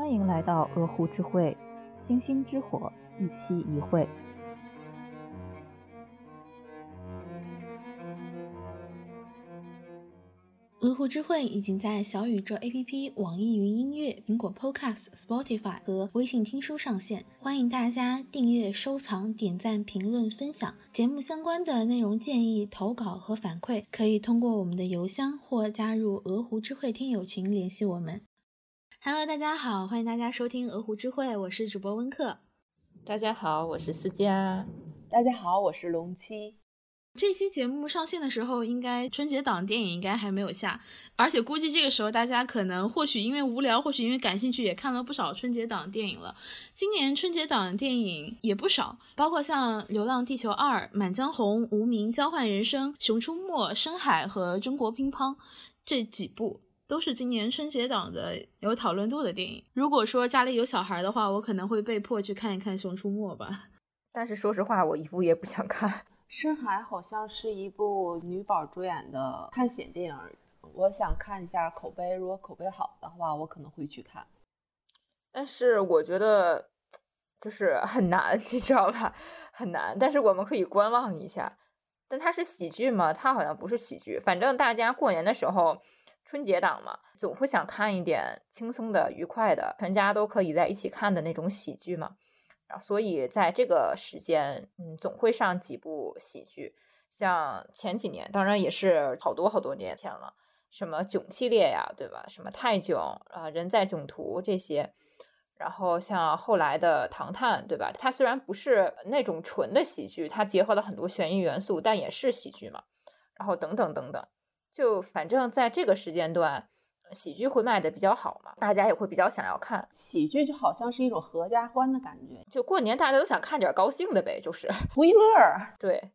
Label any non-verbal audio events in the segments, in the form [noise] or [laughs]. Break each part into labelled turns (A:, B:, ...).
A: 欢迎来到鹅湖之会，星星之火，一期一会。
B: 鹅湖之会已经在小宇宙 APP、网易云音乐、苹果 Podcast、Spotify 和微信听书上线，欢迎大家订阅、收藏、点赞、评论、分享。节目相关的内容建议、投稿和反馈，可以通过我们的邮箱或加入鹅湖之会听友群联系我们。Hello，大家好，欢迎大家收听鹅湖之会，我是主播温克。
C: 大家好，我是思佳。
D: 大家好，我是龙七。
B: 这期节目上线的时候，应该春节档电影应该还没有下，而且估计这个时候大家可能或许因为无聊，或许因为感兴趣，也看了不少春节档电影了。今年春节档电影也不少，包括像《流浪地球二》《满江红》《无名》《交换人生》《熊出没》《深海》和《中国乒乓》这几部，都是今年春节档的有讨论度的电影。如果说家里有小孩的话，我可能会被迫去看一看《熊出没》吧。
C: 但是说实话，我一部也不想看。[laughs]
D: 深海好像是一部女宝主演的探险电影，我想看一下口碑，如果口碑好的话，我可能会去看。
C: 但是我觉得就是很难，你知道吧？很难。但是我们可以观望一下。但它是喜剧吗？它好像不是喜剧。反正大家过年的时候，春节档嘛，总会想看一点轻松的、愉快的，全家都可以在一起看的那种喜剧嘛。然后所以在这个时间，嗯，总会上几部喜剧，像前几年，当然也是好多好多年前了，什么囧系列呀，对吧？什么泰囧啊，人在囧途这些，然后像后来的唐探，对吧？它虽然不是那种纯的喜剧，它结合了很多悬疑元素，但也是喜剧嘛。然后等等等等，就反正在这个时间段。喜剧会卖的比较好嘛，大家也会比较想要看
D: 喜剧，就好像是一种合家欢的感觉。
C: 就过年大家都想看点高兴的呗，就是 [laughs]
D: 图一乐儿。[laughs]
C: 对，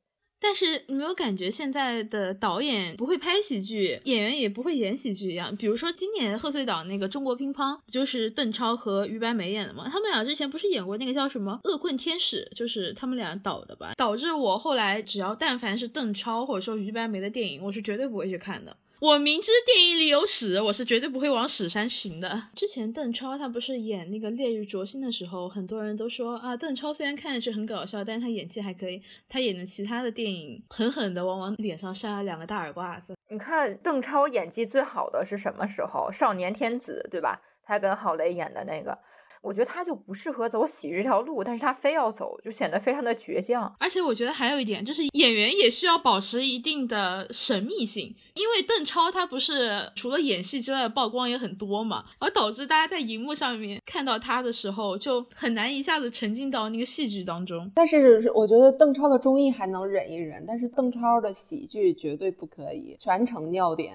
B: 但是你没有感觉现在的导演不会拍喜剧，演员也不会演喜剧一样？比如说今年贺岁档那个《中国乒乓》，就是邓超和于白眉演的嘛，他们俩之前不是演过那个叫什么《恶棍天使》，就是他们俩导的吧？导致我后来只要但凡是邓超或者说于白眉的电影，我是绝对不会去看的。我明知电影里有屎，我是绝对不会往屎山寻的。之前邓超他不是演那个《烈日灼心》的时候，很多人都说啊，邓超虽然看上去很搞笑，但是他演技还可以。他演的其他的电影，狠狠的往往脸上扇了两个大耳刮子。
C: 你看邓超演技最好的是什么时候？少年天子，对吧？他跟郝蕾演的那个。我觉得他就不适合走喜剧这条路，但是他非要走，就显得非常的倔强。
B: 而且我觉得还有一点，就是演员也需要保持一定的神秘性，因为邓超他不是除了演戏之外曝光也很多嘛，而导致大家在荧幕上面看到他的时候就很难一下子沉浸到那个戏剧当中。
D: 但是我觉得邓超的综艺还能忍一忍，但是邓超的喜剧绝对不可以，全程尿点，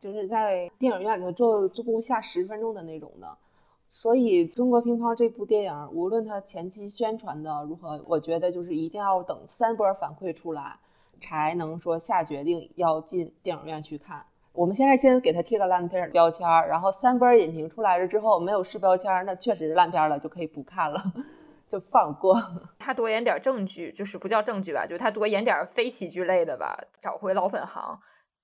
D: 就是在电影院里头坐坐不下十分钟的那种的。所以，《中国乒乓》这部电影，无论它前期宣传的如何，我觉得就是一定要等三波反馈出来，才能说下决定要进电影院去看。我们现在先给它贴个烂片标签儿，然后三波影评出来了之后，没有试标签，那确实是烂片了，就可以不看了，[laughs] 就放过。[laughs]
C: 他多演点正剧，就是不叫正剧吧，就是他多演点非喜剧类的吧，找回老本行。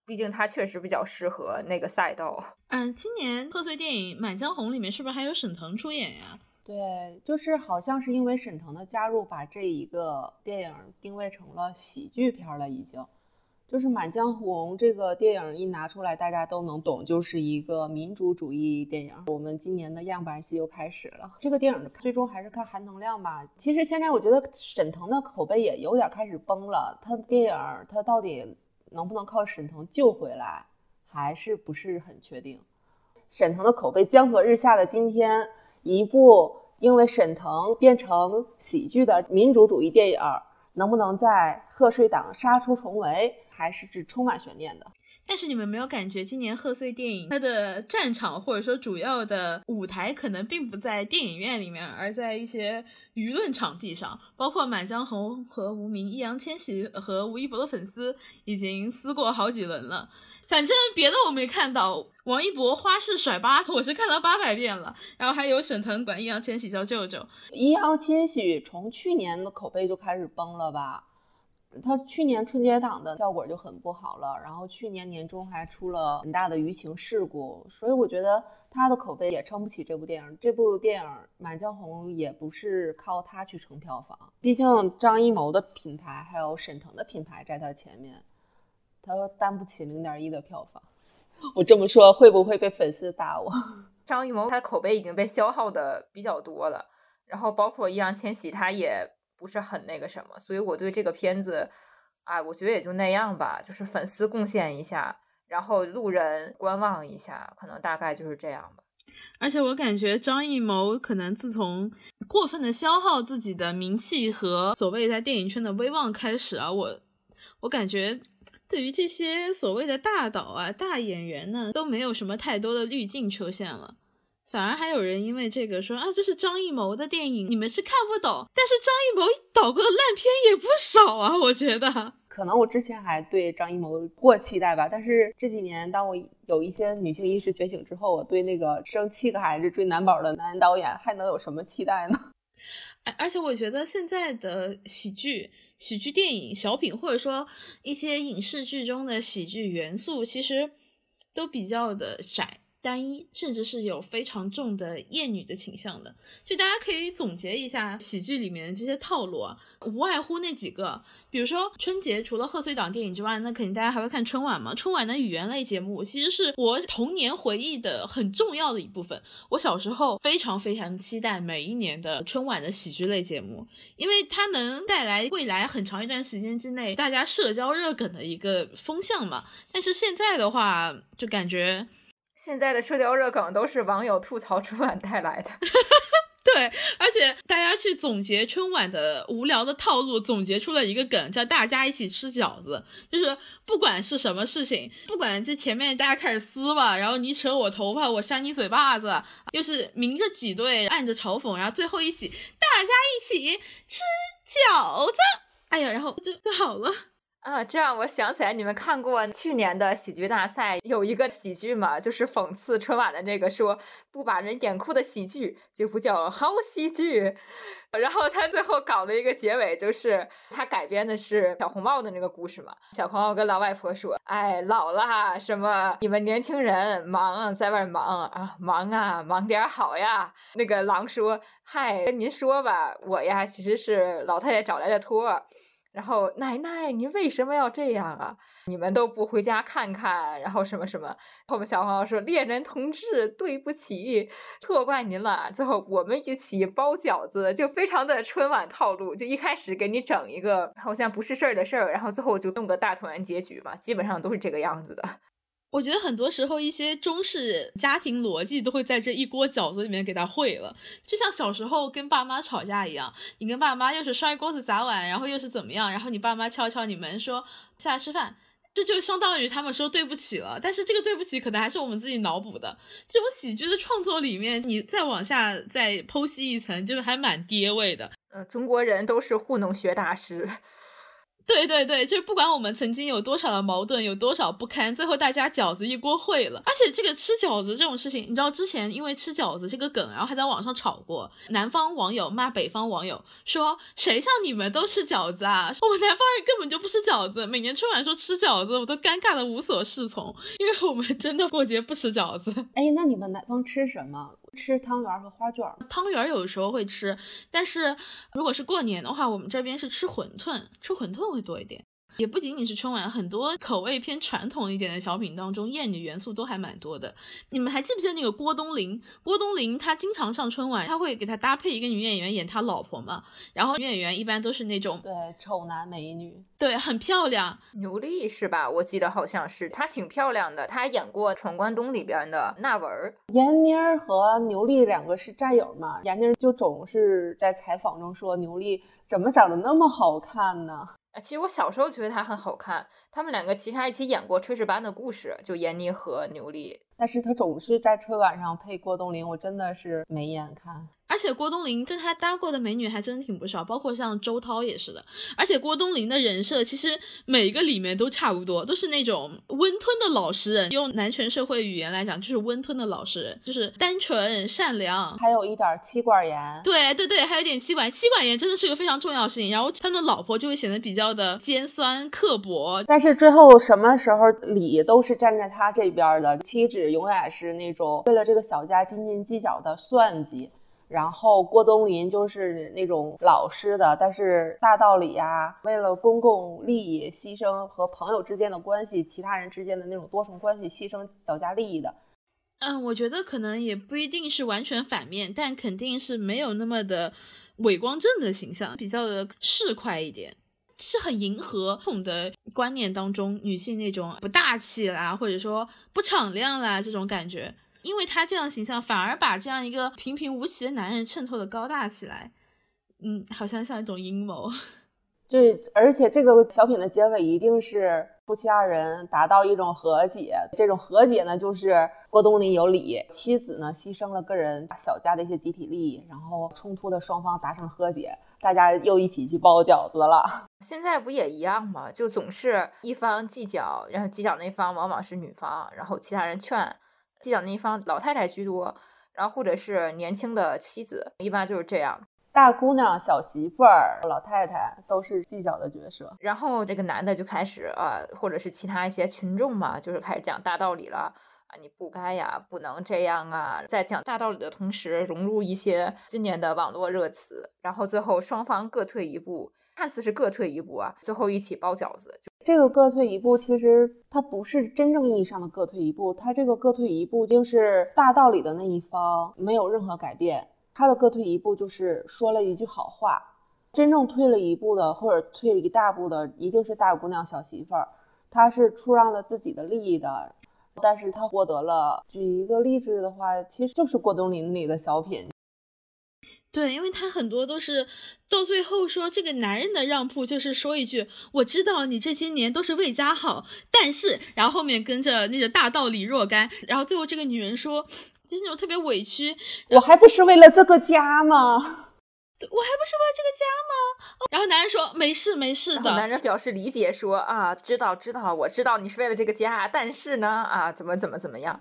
C: 毕竟他确实比较适合那个赛道。
B: 嗯，今年贺岁电影《满江红》里面是不是还有沈腾出演呀？
D: 对，就是好像是因为沈腾的加入，把这一个电影定位成了喜剧片了。已经，就是《满江红》这个电影一拿出来，大家都能懂，就是一个民族主义电影。我们今年的样板戏又开始了。这个电影最终还是看含能量吧。其实现在我觉得沈腾的口碑也有点开始崩了。他电影他到底？能不能靠沈腾救回来，还是不是很确定。沈腾的口碑江河日下的今天，一部因为沈腾变成喜剧的民主主义电影，能不能在贺岁档杀出重围，还是只充满悬念的。
B: 但是你们没有感觉今年贺岁电影它的战场或者说主要的舞台可能并不在电影院里面，而在一些舆论场地上，包括《满江红》和《无名》，易烊千玺和吴亦博的粉丝已经撕过好几轮了。反正别的我没看到，王一博花式甩八，我是看了八百遍了。然后还有沈腾管易烊千玺叫舅舅，
D: 易烊千玺从去年的口碑就开始崩了吧？他去年春节档的效果就很不好了，然后去年年中还出了很大的舆情事故，所以我觉得他的口碑也撑不起这部电影。这部电影《满江红》也不是靠他去撑票房，毕竟张艺谋的品牌还有沈腾的品牌在他前面，他担不起零点一的票房。[laughs] 我这么说会不会被粉丝打我？[laughs]
C: 张艺谋他口碑已经被消耗的比较多了，然后包括易烊千玺他也。不是很那个什么，所以我对这个片子，啊，我觉得也就那样吧，就是粉丝贡献一下，然后路人观望一下，可能大概就是这样吧。
B: 而且我感觉张艺谋可能自从过分的消耗自己的名气和所谓在电影圈的威望开始啊，我我感觉对于这些所谓的大导啊、大演员呢，都没有什么太多的滤镜出现了。反而还有人因为这个说啊，这是张艺谋的电影，你们是看不懂。但是张艺谋导过的烂片也不少啊，我觉得。
D: 可能我之前还对张艺谋过期待吧，但是这几年当我有一些女性意识觉醒之后，我对那个生七个孩子追男宝的男导演还能有什么期待呢？[laughs]
B: 而而且我觉得现在的喜剧、喜剧电影、小品，或者说一些影视剧中的喜剧元素，其实都比较的窄。单一，甚至是有非常重的厌女的倾向的，就大家可以总结一下喜剧里面的这些套路啊，无外乎那几个，比如说春节除了贺岁档电影之外，那肯定大家还会看春晚嘛。春晚的语言类节目其实是我童年回忆的很重要的一部分。我小时候非常非常期待每一年的春晚的喜剧类节目，因为它能带来未来很长一段时间之内大家社交热梗的一个风向嘛。但是现在的话，就感觉。
C: 现在的社交热梗都是网友吐槽春晚带来的，[laughs]
B: 对，而且大家去总结春晚的无聊的套路，总结出了一个梗，叫大家一起吃饺子，就是不管是什么事情，不管这前面大家开始撕吧，然后你扯我头发，我扇你嘴巴子，又是明着挤兑，暗着嘲讽，然后最后一起大家一起吃饺子，哎呀，然后就就好了。
C: 啊，这样我想起来，你们看过去年的喜剧大赛有一个喜剧嘛？就是讽刺春晚的那个，说不把人演哭的喜剧就不叫好喜剧。然后他最后搞了一个结尾，就是他改编的是小红帽的那个故事嘛。小红帽跟老外婆说：“哎，老了，什么你们年轻人忙在外忙啊，忙啊，忙点好呀。”那个狼说：“嗨，跟您说吧，我呀其实是老太太找来的托。”然后奶奶，你为什么要这样啊？你们都不回家看看，然后什么什么？后面小黄说：“猎人同志，对不起，错怪您了。”最后我们一起包饺子，就非常的春晚套路，就一开始给你整一个好像不是事儿的事儿，然后最后就弄个大团圆结局嘛，基本上都是这个样子的。
B: 我觉得很多时候一些中式家庭逻辑都会在这一锅饺子里面给他烩了，就像小时候跟爸妈吵架一样，你跟爸妈又是摔锅子砸碗，然后又是怎么样，然后你爸妈敲敲你门说下来吃饭，这就相当于他们说对不起了。但是这个对不起可能还是我们自己脑补的。这种喜剧的创作里面，你再往下再剖析一层，就是还蛮跌位的。
C: 呃，中国人都是糊弄学大师。
B: 对对对，就是不管我们曾经有多少的矛盾，有多少不堪，最后大家饺子一锅烩了。而且这个吃饺子这种事情，你知道之前因为吃饺子这个梗，然后还在网上吵过。南方网友骂北方网友说：“谁像你们都吃饺子啊？[laughs] 我们南方人根本就不吃饺子。”每年春晚说吃饺子，我都尴尬的无所适从，因为我们真的过节不吃饺子。
D: 哎，那你们南方吃什么？吃汤圆和花卷。
B: 汤圆有时候会吃，但是如果是过年的话，我们这边是吃馄饨，吃馄饨会多一点。也不仅仅是春晚，很多口味偏传统一点的小品当中，艳女元素都还蛮多的。你们还记不记得那个郭冬临？郭冬临他经常上春晚，他会给他搭配一个女演员演他老婆嘛。然后女演员一般都是那种
D: 对丑男美女，
B: 对很漂亮。
C: 牛莉是吧？我记得好像是她挺漂亮的，她演过《闯关东》里边的娜文。
D: 闫妮儿和牛莉两个是战友嘛？闫妮儿就总是在采访中说牛莉怎么长得那么好看呢？
C: 啊，其实我小时候觉得他很好看，他们两个其实还一起演过《炊事班的故事》，就闫妮和牛莉。
D: 但是他总是在春晚上配郭冬临，我真的是没眼看。
B: 而且郭冬临跟他搭过的美女还真挺不少，包括像周涛也是的。而且郭冬临的人设其实每个里面都差不多，都是那种温吞的老实人。用男权社会语言来讲，就是温吞的老实人，就是单纯善良，
D: 还有一点妻管严。
B: 对对对，还有点妻管妻管严，真的是个非常重要的事情。然后他的老婆就会显得比较的尖酸刻薄。
D: 但是最后什么时候理都是站在他这边的，妻子永远是那种为了这个小家斤斤计较的算计。然后郭冬临就是那种老实的，但是大道理呀，为了公共利益牺牲和朋友之间的关系、其他人之间的那种多重关系牺牲小家利益的。
B: 嗯，我觉得可能也不一定是完全反面，但肯定是没有那么的伪光正的形象，比较的市侩一点，是很迎合统的观念当中女性那种不大气啦，或者说不敞亮啦这种感觉。因为他这样形象，反而把这样一个平平无奇的男人衬托的高大起来，嗯，好像像一种阴谋。[laughs]
D: 就而且这个小品的结尾一定是夫妻二人达到一种和解，这种和解呢，就是郭冬临有理，妻子呢牺牲了个人小家的一些集体利益，然后冲突的双方达成和解，大家又一起去包饺子了。[laughs]
C: 现在不也一样吗？就总是一方计较，然后计较那方往往是女方，然后其他人劝。计较那一方老太太居多，然后或者是年轻的妻子，一般就是这样。
D: 大姑娘、小媳妇儿、老太太都是计较的角色。
C: 然后这个男的就开始啊，或者是其他一些群众嘛，就是开始讲大道理了啊，你不该呀，不能这样啊。在讲大道理的同时，融入一些今年的网络热词，然后最后双方各退一步，看似是各退一步啊，最后一起包饺子。
D: 这个各退一步，其实它不是真正意义上的各退一步，它这个各退一步就是大道理的那一方没有任何改变，他的各退一步就是说了一句好话。真正退了一步的，或者退一大步的，一定是大姑娘、小媳妇儿，她是出让了自己的利益的，但是她获得了。举一个例子的话，其实就是郭冬临里的小品。
B: 对，因为他很多都是到最后说这个男人的让步，就是说一句我知道你这些年都是为家好，但是然后后面跟着那个大道理若干，然后最后这个女人说就是那种特别委屈，[laughs]
D: 我还不是为了这个家吗？
B: 我还不是为了这个家吗？然后男人说没事没事的，
C: 男人表示理解说啊知道知道我知道你是为了这个家，但是呢啊怎么怎么怎么样。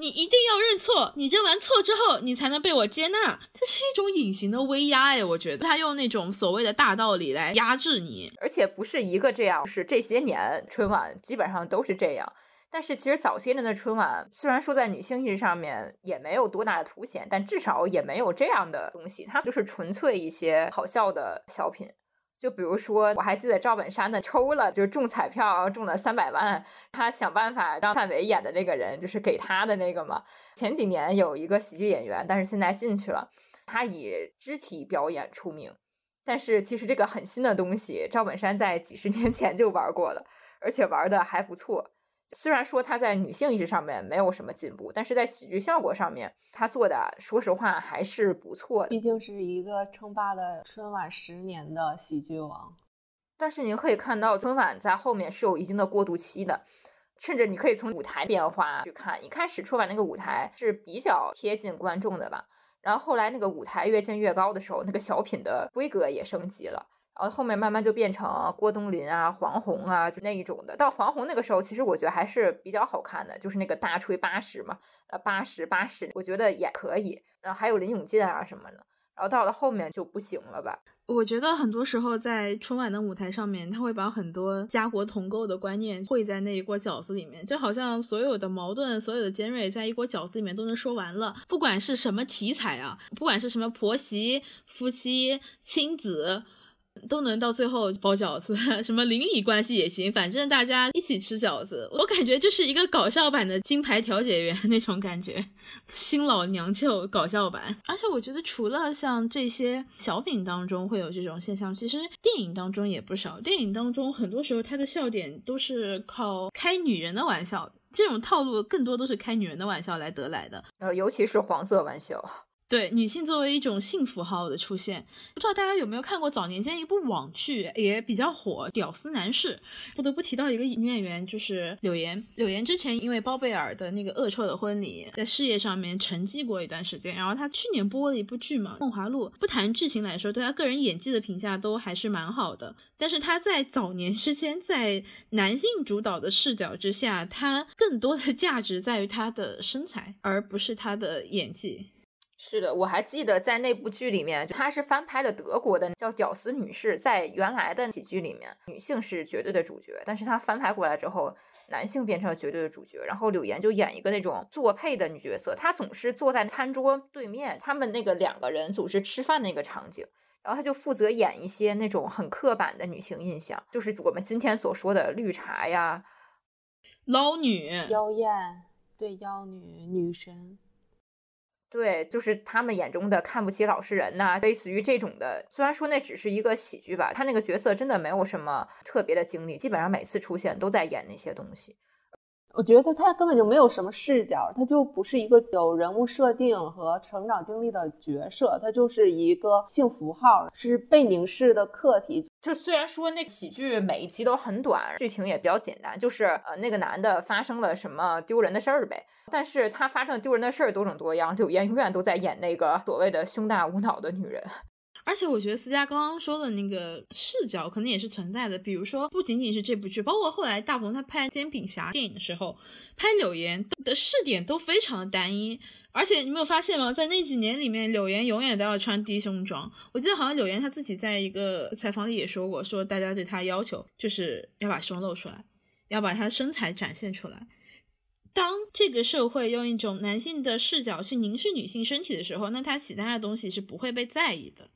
B: 你一定要认错，你认完错之后，你才能被我接纳。这是一种隐形的威压哎，我觉得他用那种所谓的大道理来压制你，
C: 而且不是一个这样，是这些年春晚基本上都是这样。但是其实早些年的春晚，虽然说在女性意识上面也没有多大的凸显，但至少也没有这样的东西，它就是纯粹一些好笑的小品。就比如说，我还记得赵本山的抽了，就是中彩票中了三百万，他想办法让范伟演的那个人，就是给他的那个嘛。前几年有一个喜剧演员，但是现在进去了，他以肢体表演出名。但是其实这个很新的东西，赵本山在几十年前就玩过了，而且玩的还不错。虽然说他在女性意识上面没有什么进步，但是在喜剧效果上面，他做的说实话还是不错的。
D: 毕竟是一个称霸了春晚十年的喜剧王。
C: 但是你可以看到，春晚在后面是有一定的过渡期的，甚至你可以从舞台变化去看。一开始春晚那个舞台是比较贴近观众的吧，然后后来那个舞台越建越高的时候，那个小品的规格也升级了。然后后面慢慢就变成郭冬临啊、黄宏啊，就那一种的。到黄宏那个时候，其实我觉得还是比较好看的，就是那个大吹八十嘛，呃，八十八十，我觉得也可以。然后还有林永健啊什么的。然后到了后面就不行了吧？
B: 我觉得很多时候在春晚的舞台上面，他会把很多家国同构的观念烩在那一锅饺子里面，就好像所有的矛盾、所有的尖锐在一锅饺子里面都能说完了。不管是什么题材啊，不管是什么婆媳、夫妻、亲子。都能到最后包饺子，[laughs] 什么邻里关系也行，反正大家一起吃饺子。我感觉就是一个搞笑版的金牌调解员那种感觉，新老娘舅搞笑版。而且我觉得除了像这些小品当中会有这种现象，其实电影当中也不少。电影当中很多时候他的笑点都是靠开女人的玩笑，这种套路更多都是开女人的玩笑来得来的。
C: 呃，尤其是黄色玩笑。
B: 对女性作为一种性符号的出现，不知道大家有没有看过早年间一部网剧也比较火《屌丝男士》，不得不提到一个女演员，就是柳岩。柳岩之前因为包贝尔的那个恶臭的婚礼，在事业上面沉寂过一段时间。然后她去年播了一部剧嘛，《梦华录》，不谈剧情来说，对她个人演技的评价都还是蛮好的。但是她在早年之间，在男性主导的视角之下，她更多的价值在于她的身材，而不是她的演技。
C: 是的，我还记得在那部剧里面，她是翻拍的德国的叫《屌丝女士》。在原来的喜剧里面，女性是绝对的主角，但是她翻拍过来之后，男性变成了绝对的主角。然后柳岩就演一个那种作配的女角色，她总是坐在餐桌对面，他们那个两个人总是吃饭那个场景，然后她就负责演一些那种很刻板的女性印象，就是我们今天所说的绿茶呀、
B: 捞女、
D: 妖艳，对妖女女神。
C: 对，就是他们眼中的看不起老实人呐，类似于这种的。虽然说那只是一个喜剧吧，他那个角色真的没有什么特别的经历，基本上每次出现都在演那些东西。
D: 我觉得他根本就没有什么视角，他就不是一个有人物设定和成长经历的角色，他就是一个性符号，是被凝视的客体。
C: 就虽然说那喜剧每一集都很短，剧情也比较简单，就是呃那个男的发生了什么丢人的事儿呗，但是他发生丢人的事儿多种多样，柳岩永远都在演那个所谓的胸大无脑的女人。
B: 而且我觉得思佳刚刚说的那个视角可能也是存在的，比如说不仅仅是这部剧，包括后来大鹏他拍《煎饼侠》电影的时候，拍柳岩的视点都非常的单一。而且你没有发现吗？在那几年里面，柳岩永远都要穿低胸装。我记得好像柳岩她自己在一个采访里也说过，说大家对她要求就是要把胸露出来，要把她的身材展现出来。当这个社会用一种男性的视角去凝视女性身体的时候，那他其他的东西是不会被在意的。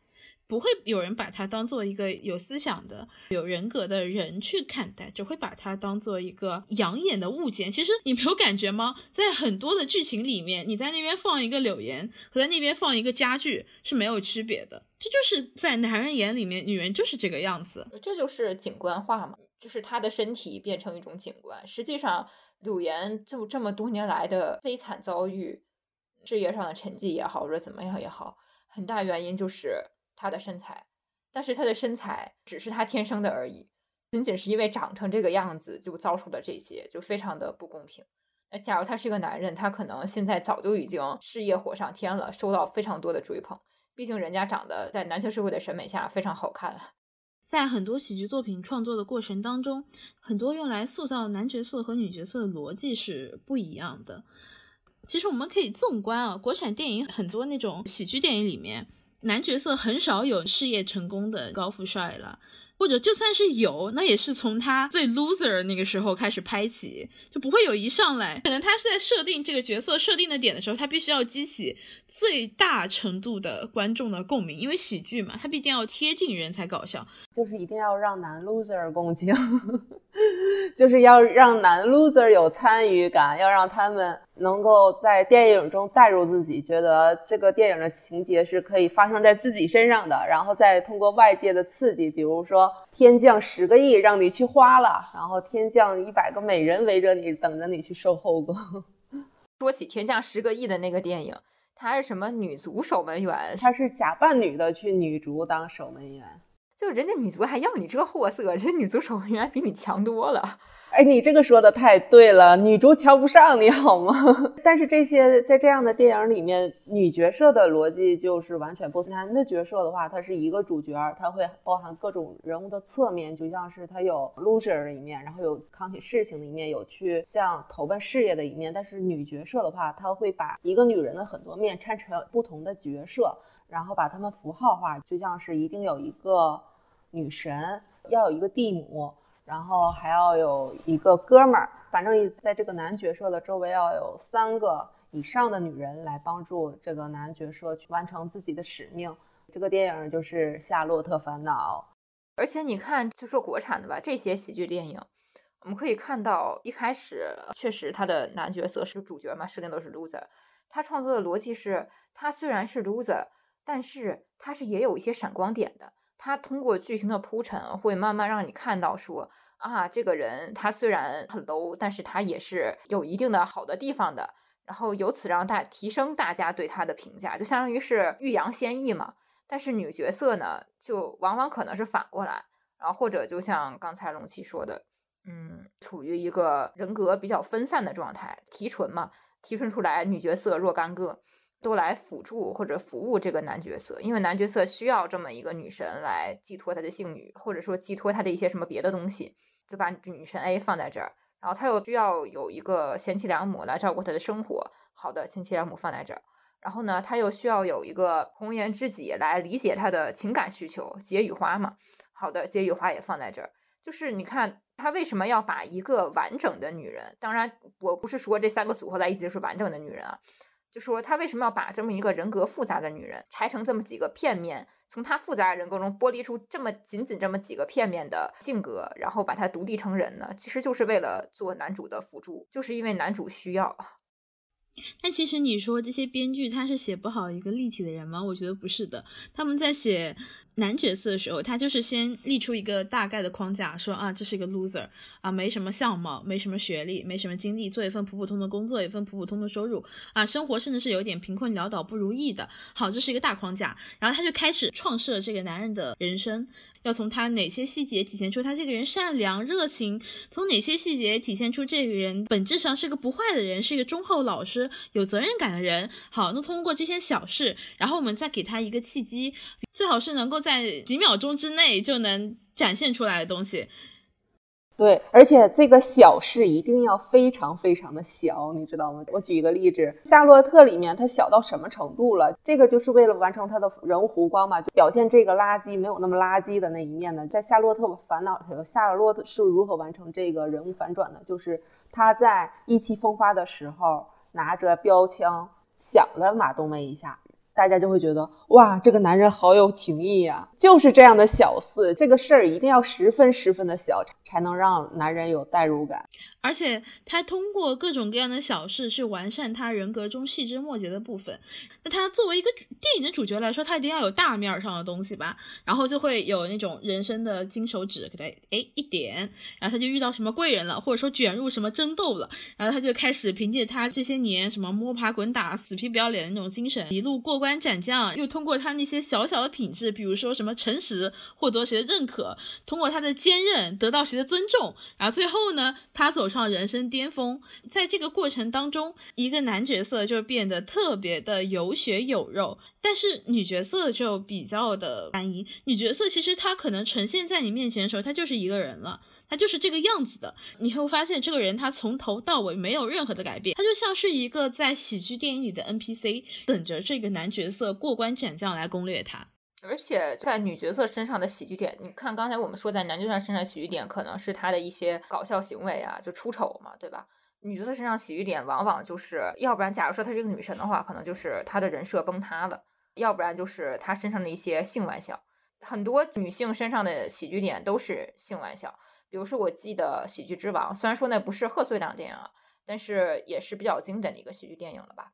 B: 不会有人把他当做一个有思想的、有人格的人去看待，只会把他当做一个养眼的物件。其实你没有感觉吗？在很多的剧情里面，你在那边放一个柳岩和在那边放一个家具是没有区别的。这就是在男人眼里面，女人就是这个样子。[laughs]
C: 这就是景观化嘛，就是他的身体变成一种景观。实际上，柳岩就这么多年来的悲惨遭遇，事业上的成绩也好，或者怎么样也好，很大原因就是。他的身材，但是他的身材只是他天生的而已，仅仅是因为长成这个样子就遭受了这些，就非常的不公平。那假如他是一个男人，他可能现在早就已经事业火上天了，受到非常多的追捧。毕竟人家长得在男权社会的审美下非常好看。
B: 在很多喜剧作品创作的过程当中，很多用来塑造男角色和女角色的逻辑是不一样的。其实我们可以纵观啊，国产电影很多那种喜剧电影里面。男角色很少有事业成功的高富帅了，或者就算是有，那也是从他最 loser 那个时候开始拍起，就不会有一上来。可能他是在设定这个角色设定的点的时候，他必须要激起最大程度的观众的共鸣，因为喜剧嘛，他必定要贴近人才搞笑，
D: 就是一定要让男 loser 共情，[laughs] 就是要让男 loser 有参与感，要让他们。能够在电影中带入自己，觉得这个电影的情节是可以发生在自己身上的，然后再通过外界的刺激，比如说天降十个亿让你去花了，然后天降一百个美人围着你等着你去售后宫。
C: 说起天降十个亿的那个电影，它是什么女足守门员？
D: 她是假扮女的去女足当守门员，
C: 就人家女足还要你这货色，人家女足守门员比你强多了。
D: 哎，你这个说的太对了，女主瞧不上你好吗？[laughs] 但是这些在这样的电影里面，女角色的逻辑就是完全不同。男的角色的话，他是一个主角，他会包含各种人物的侧面，就像是他有 loser 的一面，然后有扛起事情的一面，有去像投奔事业的一面。但是女角色的话，她会把一个女人的很多面拆成不同的角色，然后把她们符号化，就像是一定有一个女神，要有一个地母。然后还要有一个哥们儿，反正在这个男角色的周围要有三个以上的女人来帮助这个男角色去完成自己的使命。这个电影就是《夏洛特烦恼》。
C: 而且你看，就说国产的吧，这些喜剧电影，我们可以看到一开始确实他的男角色是主角嘛，设定都是 loser。他创作的逻辑是，他虽然是 loser，但是他是也有一些闪光点的。他通过剧情的铺陈，会慢慢让你看到说啊，这个人他虽然很 low，但是他也是有一定的好的地方的。然后由此让大提升大家对他的评价，就相当于是欲扬先抑嘛。但是女角色呢，就往往可能是反过来，然后或者就像刚才龙七说的，嗯，处于一个人格比较分散的状态，提纯嘛，提纯出来女角色若干个。都来辅助或者服务这个男角色，因为男角色需要这么一个女神来寄托他的性女，或者说寄托他的一些什么别的东西，就把女神 A 放在这儿，然后他又需要有一个贤妻良母来照顾他的生活，好的贤妻良母放在这儿，然后呢，他又需要有一个红颜知己来理解他的情感需求，解语花嘛，好的解语花也放在这儿，就是你看他为什么要把一个完整的女人，当然我不是说这三个组合在一起就是完整的女人啊。就说他为什么要把这么一个人格复杂的女人拆成这么几个片面，从她复杂人格中剥离出这么仅仅这么几个片面的性格，然后把她独立成人呢？其实就是为了做男主的辅助，就是因为男主需要。
B: 但其实你说这些编剧他是写不好一个立体的人吗？我觉得不是的，他们在写。男角色的时候，他就是先立出一个大概的框架，说啊，这是一个 loser 啊，没什么相貌，没什么学历，没什么经历，做一份普普通的工作，一份普普通的收入啊，生活甚至是有点贫困潦倒、不如意的。好，这是一个大框架，然后他就开始创设这个男人的人生，要从他哪些细节体现出他这个人善良、热情，从哪些细节体现出这个人本质上是个不坏的人，是一个忠厚老实、有责任感的人。好，那通过这些小事，然后我们再给他一个契机，最好是能够。在几秒钟之内就能展现出来的东西，
D: 对，而且这个小事一定要非常非常的小，你知道吗？我举一个例子，《夏洛特》里面它小到什么程度了？这个就是为了完成它的人物弧光嘛，就表现这个垃圾没有那么垃圾的那一面呢。在《夏洛特烦恼》里头，夏洛特是如何完成这个人物反转的？就是他在意气风发的时候，拿着标枪响了马冬梅一下。大家就会觉得哇，这个男人好有情义呀！就是这样的小四，这个事儿一定要十分十分的小，才能让男人有代入感。
B: 而且他通过各种各样的小事去完善他人格中细枝末节的部分。那他作为一个电影的主角来说，他一定要有大面上的东西吧？然后就会有那种人生的金手指给他哎一点，然后他就遇到什么贵人了，或者说卷入什么争斗了，然后他就开始凭借他这些年什么摸爬滚打、死皮不要脸的那种精神，一路过关斩将，又通过他那些小小的品质，比如说什么诚实，获得谁的认可，通过他的坚韧得到谁的尊重，然后最后呢，他走。上人生巅峰，在这个过程当中，一个男角色就变得特别的有血有肉，但是女角色就比较的单一。女角色其实她可能呈现在你面前的时候，她就是一个人了，她就是这个样子的。你会发现这个人他从头到尾没有任何的改变，他就像是一个在喜剧电影里的 NPC，等着这个男角色过关斩将来攻略他。
C: 而且在女角色身上的喜剧点，你看刚才我们说在男角色身上喜剧点，可能是他的一些搞笑行为啊，就出丑嘛，对吧？女角色身上喜剧点往往就是，要不然假如说她是个女神的话，可能就是她的人设崩塌了；要不然就是她身上的一些性玩笑。很多女性身上的喜剧点都是性玩笑，比如说我记得《喜剧之王》，虽然说那不是贺岁档电影，但是也是比较经典的一个喜剧电影了吧？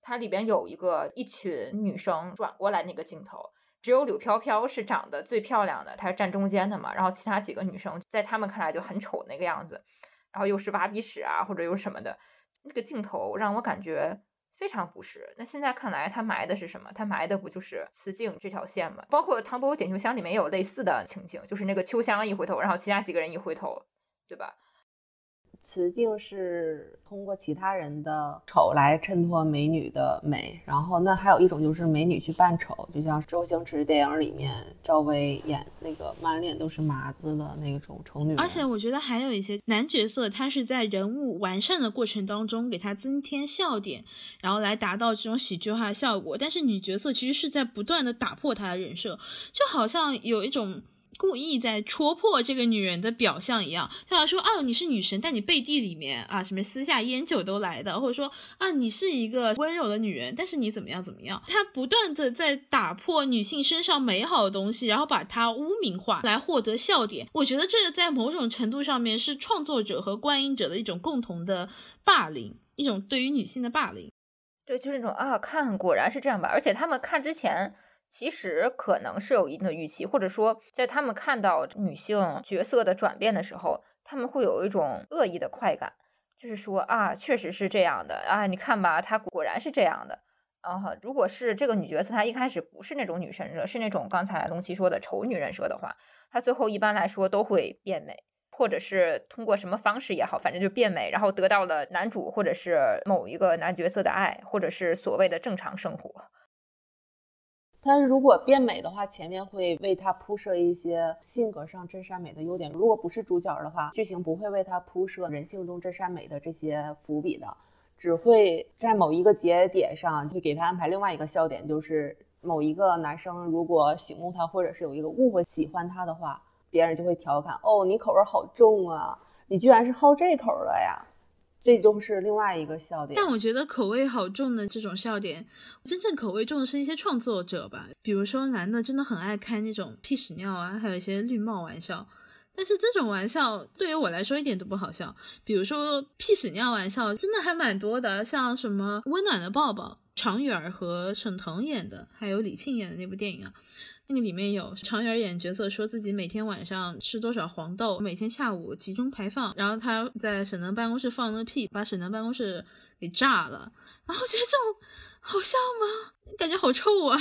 C: 它里边有一个一群女生转过来那个镜头。只有柳飘飘是长得最漂亮的，她是站中间的嘛，然后其他几个女生在他们看来就很丑那个样子，然后又是挖鼻屎啊或者又什么的，那个镜头让我感觉非常不适。那现在看来，他埋的是什么？他埋的不就是雌竞这条线吗？包括《唐伯虎点秋香》里面也有类似的情景，就是那个秋香一回头，然后其他几个人一回头，对吧？
D: 雌竞是通过其他人的丑来衬托美女的美，然后那还有一种就是美女去扮丑，就像周星驰电影里面赵薇演那个满脸都是麻子的那种丑女。
B: 而且我觉得还有一些男角色，他是在人物完善的过程当中给他增添笑点，然后来达到这种喜剧化的效果。但是女角色其实是在不断的打破他的人设，就好像有一种。故意在戳破这个女人的表象一样，就像说啊，你是女神，但你背地里面啊，什么私下烟酒都来的，或者说啊，你是一个温柔的女人，但是你怎么样怎么样？他不断的在打破女性身上美好的东西，然后把它污名化，来获得笑点。我觉得这个在某种程度上面是创作者和观影者的一种共同的霸凌，一种对于女性的霸凌。
C: 对，就是那种啊，看果然是这样吧。而且他们看之前。其实可能是有一定的预期，或者说在他们看到女性角色的转变的时候，他们会有一种恶意的快感，就是说啊，确实是这样的啊，你看吧，她果然是这样的啊。如果是这个女角色，她一开始不是那种女神热，是那种刚才龙七说的丑女人设的话，她最后一般来说都会变美，或者是通过什么方式也好，反正就变美，然后得到了男主或者是某一个男角色的爱，或者是所谓的正常生活。
D: 但是如果变美的话，前面会为她铺设一些性格上真善美的优点。如果不是主角的话，剧情不会为她铺设人性中真善美的这些伏笔的，只会在某一个节点上会给她安排另外一个笑点，就是某一个男生如果醒悟他，或者是有一个误会喜欢她的话，别人就会调侃：“哦，你口味好重啊，你居然是好这口的呀。”这就是另外一个笑点，
B: 但我觉得口味好重的这种笑点，真正口味重的是一些创作者吧。比如说男的真的很爱开那种屁屎尿啊，还有一些绿帽玩笑。但是这种玩笑对于我来说一点都不好笑。比如说屁屎尿玩笑真的还蛮多的，像什么温暖的抱抱，常远和沈腾演的，还有李沁演的那部电影啊。那个里面有常远演角色说自己每天晚上吃多少黄豆，每天下午集中排放，然后他在沈腾办公室放了个屁，把沈腾办公室给炸了。然后我觉得这种好笑吗？感觉好臭啊！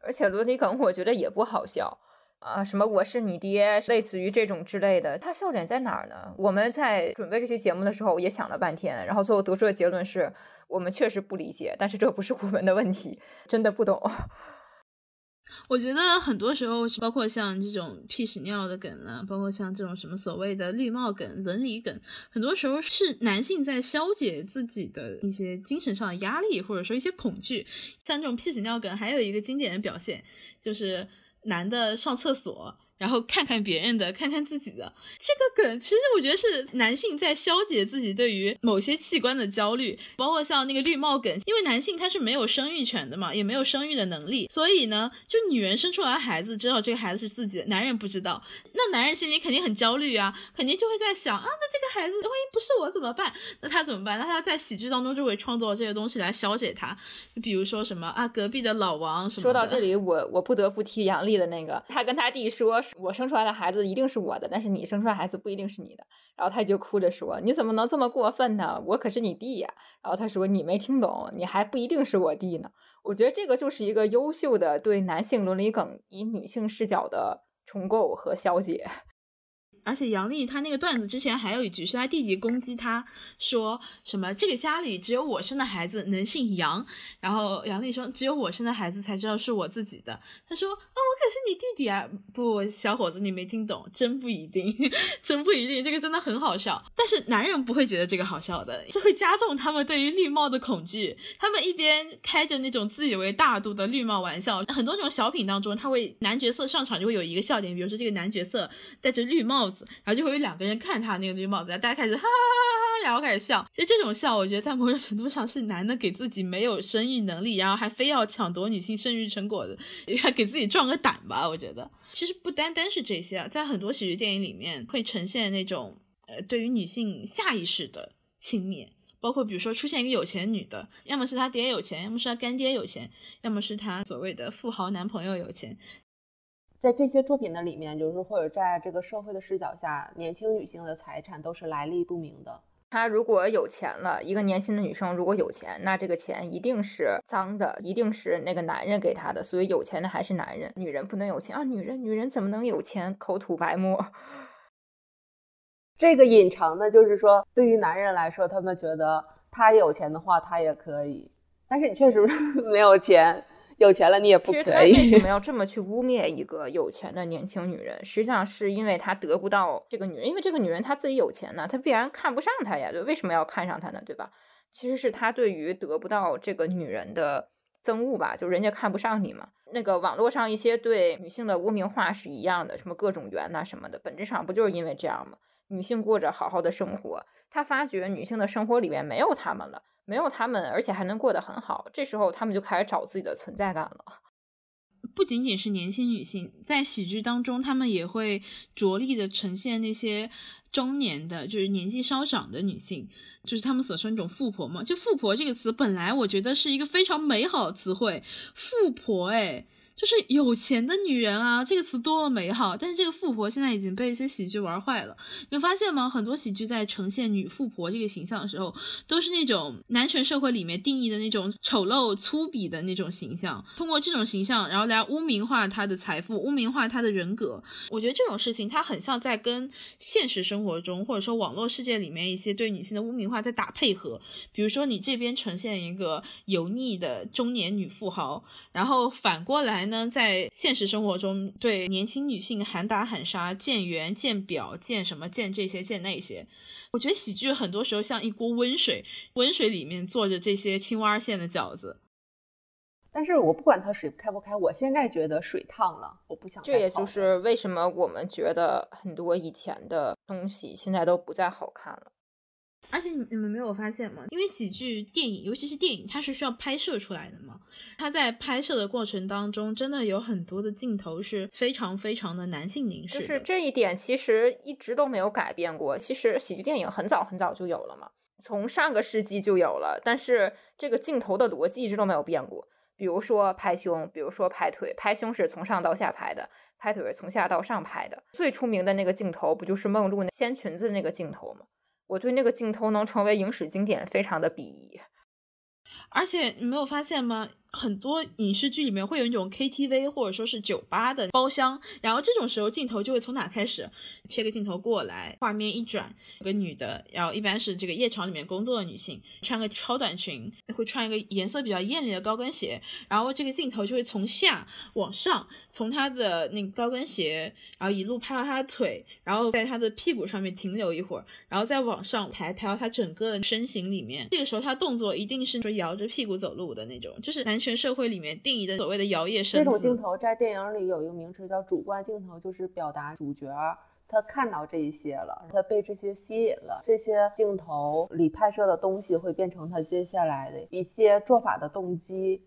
C: 而且伦理梗我觉得也不好笑啊，什么我是你爹，类似于这种之类的，他笑点在哪儿呢？我们在准备这期节目的时候也想了半天，然后最后得出的结论是我们确实不理解，但是这不是我们的问题，真的不懂。
B: 我觉得很多时候是，包括像这种屁屎尿的梗啊，包括像这种什么所谓的绿帽梗、伦理梗，很多时候是男性在消解自己的一些精神上的压力，或者说一些恐惧。像这种屁屎尿梗，还有一个经典的表现，就是男的上厕所。然后看看别人的，看看自己的这个梗，其实我觉得是男性在消解自己对于某些器官的焦虑，包括像那个绿帽梗，因为男性他是没有生育权的嘛，也没有生育的能力，所以呢，就女人生出来孩子知道这个孩子是自己的，男人不知道，那男人心里肯定很焦虑啊，肯定就会在想啊，那这个孩子万一不是我怎么办？那他怎么办？那他在喜剧当中就会创造这些东西来消解他，比如说什么啊，隔壁的老王什么。
C: 说到这里，我我不得不提杨笠的那个，他跟他弟说。我生出来的孩子一定是我的，但是你生出来孩子不一定是你的。然后他就哭着说：“你怎么能这么过分呢？我可是你弟呀！”然后他说：“你没听懂，你还不一定是我弟呢。”我觉得这个就是一个优秀的对男性伦理梗以女性视角的重构和消解。
B: 而且杨丽她那个段子之前还有一句是她弟弟攻击她说什么这个家里只有我生的孩子能姓杨，然后杨丽说只有我生的孩子才知道是我自己的。他说啊我可是你弟弟啊！不，小伙子你没听懂，真不一定，[laughs] 真不一定，这个真的很好笑。但是男人不会觉得这个好笑的，这会加重他们对于绿帽的恐惧。他们一边开着那种自以为大度的绿帽玩笑，很多这种小品当中，他会男角色上场就会有一个笑点，比如说这个男角色戴着绿帽子。然后就会有两个人看他那个绿帽子，大家开始哈哈哈哈，然后开始笑。就这种笑，我觉得在某种程度上是男的给自己没有生育能力，然后还非要抢夺女性生育成果的，也给自己壮个胆吧。我觉得其实不单单是这些啊，在很多喜剧电影里面会呈现那种呃对于女性下意识的轻蔑，包括比如说出现一个有钱女的，要么是她爹有钱，要么是她干爹有钱，要么是她所谓的富豪男朋友有钱。
D: 在这些作品的里面，就是或者在这个社会的视角下，年轻女性的财产都是来历不明的。
C: 她如果有钱了，一个年轻的女生如果有钱，那这个钱一定是脏的，一定是那个男人给她的。所以有钱的还是男人，女人不能有钱啊！女人，女人怎么能有钱？口吐白沫。
D: 这个隐藏的就是说，对于男人来说，他们觉得他有钱的话，他也可以。但是你确实 [laughs] 没有钱。有钱了你也不可以。为
C: 什么 [laughs] 要这么去污蔑一个有钱的年轻女人？实际上是因为他得不到这个女人，因为这个女人她自己有钱呢，她必然看不上她呀。对，为什么要看上她呢？对吧？其实是他对于得不到这个女人的憎恶吧，就人家看不上你嘛。那个网络上一些对女性的污名化是一样的，什么各种缘呐什么的，本质上不就是因为这样吗？女性过着好好的生活，他发觉女性的生活里面没有他们了。没有他们，而且还能过得很好，这时候他们就开始找自己的存在感了。
B: 不仅仅是年轻女性，在喜剧当中，他们也会着力的呈现那些中年的，就是年纪稍长的女性，就是他们所说那种富婆嘛。就富婆这个词，本来我觉得是一个非常美好的词汇，富婆，诶。就是有钱的女人啊，这个词多么美好！但是这个富婆现在已经被一些喜剧玩坏了。你有发现吗？很多喜剧在呈现女富婆这个形象的时候，都是那种男权社会里面定义的那种丑陋粗鄙的那种形象，通过这种形象，然后来污名化她的财富，污名化她的人格。我觉得这种事情，它很像在跟现实生活中或者说网络世界里面一些对女性的污名化在打配合。比如说，你这边呈现一个油腻的中年女富豪，然后反过来。呢，在现实生活中，对年轻女性喊打喊杀、见圆见表、见什么见这些见那些，我觉得喜剧很多时候像一锅温水，温水里面坐着这些青蛙馅的饺子。
D: 但是我不管它水开不开，我现在觉得水烫了，我不想。
C: 这也就是为什么我们觉得很多以前的东西现在都不再好看了。
B: 而且你你们没有发现吗？因为喜剧电影，尤其是电影，它是需要拍摄出来的嘛。它在拍摄的过程当中，真的有很多的镜头是非常非常的男性凝视。
C: 就是这一点，其实一直都没有改变过。其实喜剧电影很早很早就有了嘛，从上个世纪就有了。但是这个镜头的逻辑一直都没有变过。比如说拍胸，比如说拍腿，拍胸是从上到下拍的，拍腿是从下到上拍的。最出名的那个镜头，不就是梦露掀裙子那个镜头吗？我对那个镜头能成为影史经典非常的鄙夷，
B: 而且你没有发现吗？很多影视剧里面会有那种 KTV 或者说是酒吧的包厢，然后这种时候镜头就会从哪开始？切个镜头过来，画面一转，有个女的，然后一般是这个夜场里面工作的女性，穿个超短裙，会穿一个颜色比较艳丽的高跟鞋，然后这个镜头就会从下往上，从她的那个高跟鞋，然后一路拍到她的腿，然后在她的屁股上面停留一会儿，然后再往上抬，抬到她整个的身形里面。这个时候她动作一定是说摇着屁股走路的那种，就是男。全社会里面定义的所谓的摇曳身，
D: 这种镜头在电影里有一个名词叫主观镜头，就是表达主角他看到这一些了，他被这些吸引了，这些镜头里拍摄的东西会变成他接下来的一些做法的动机。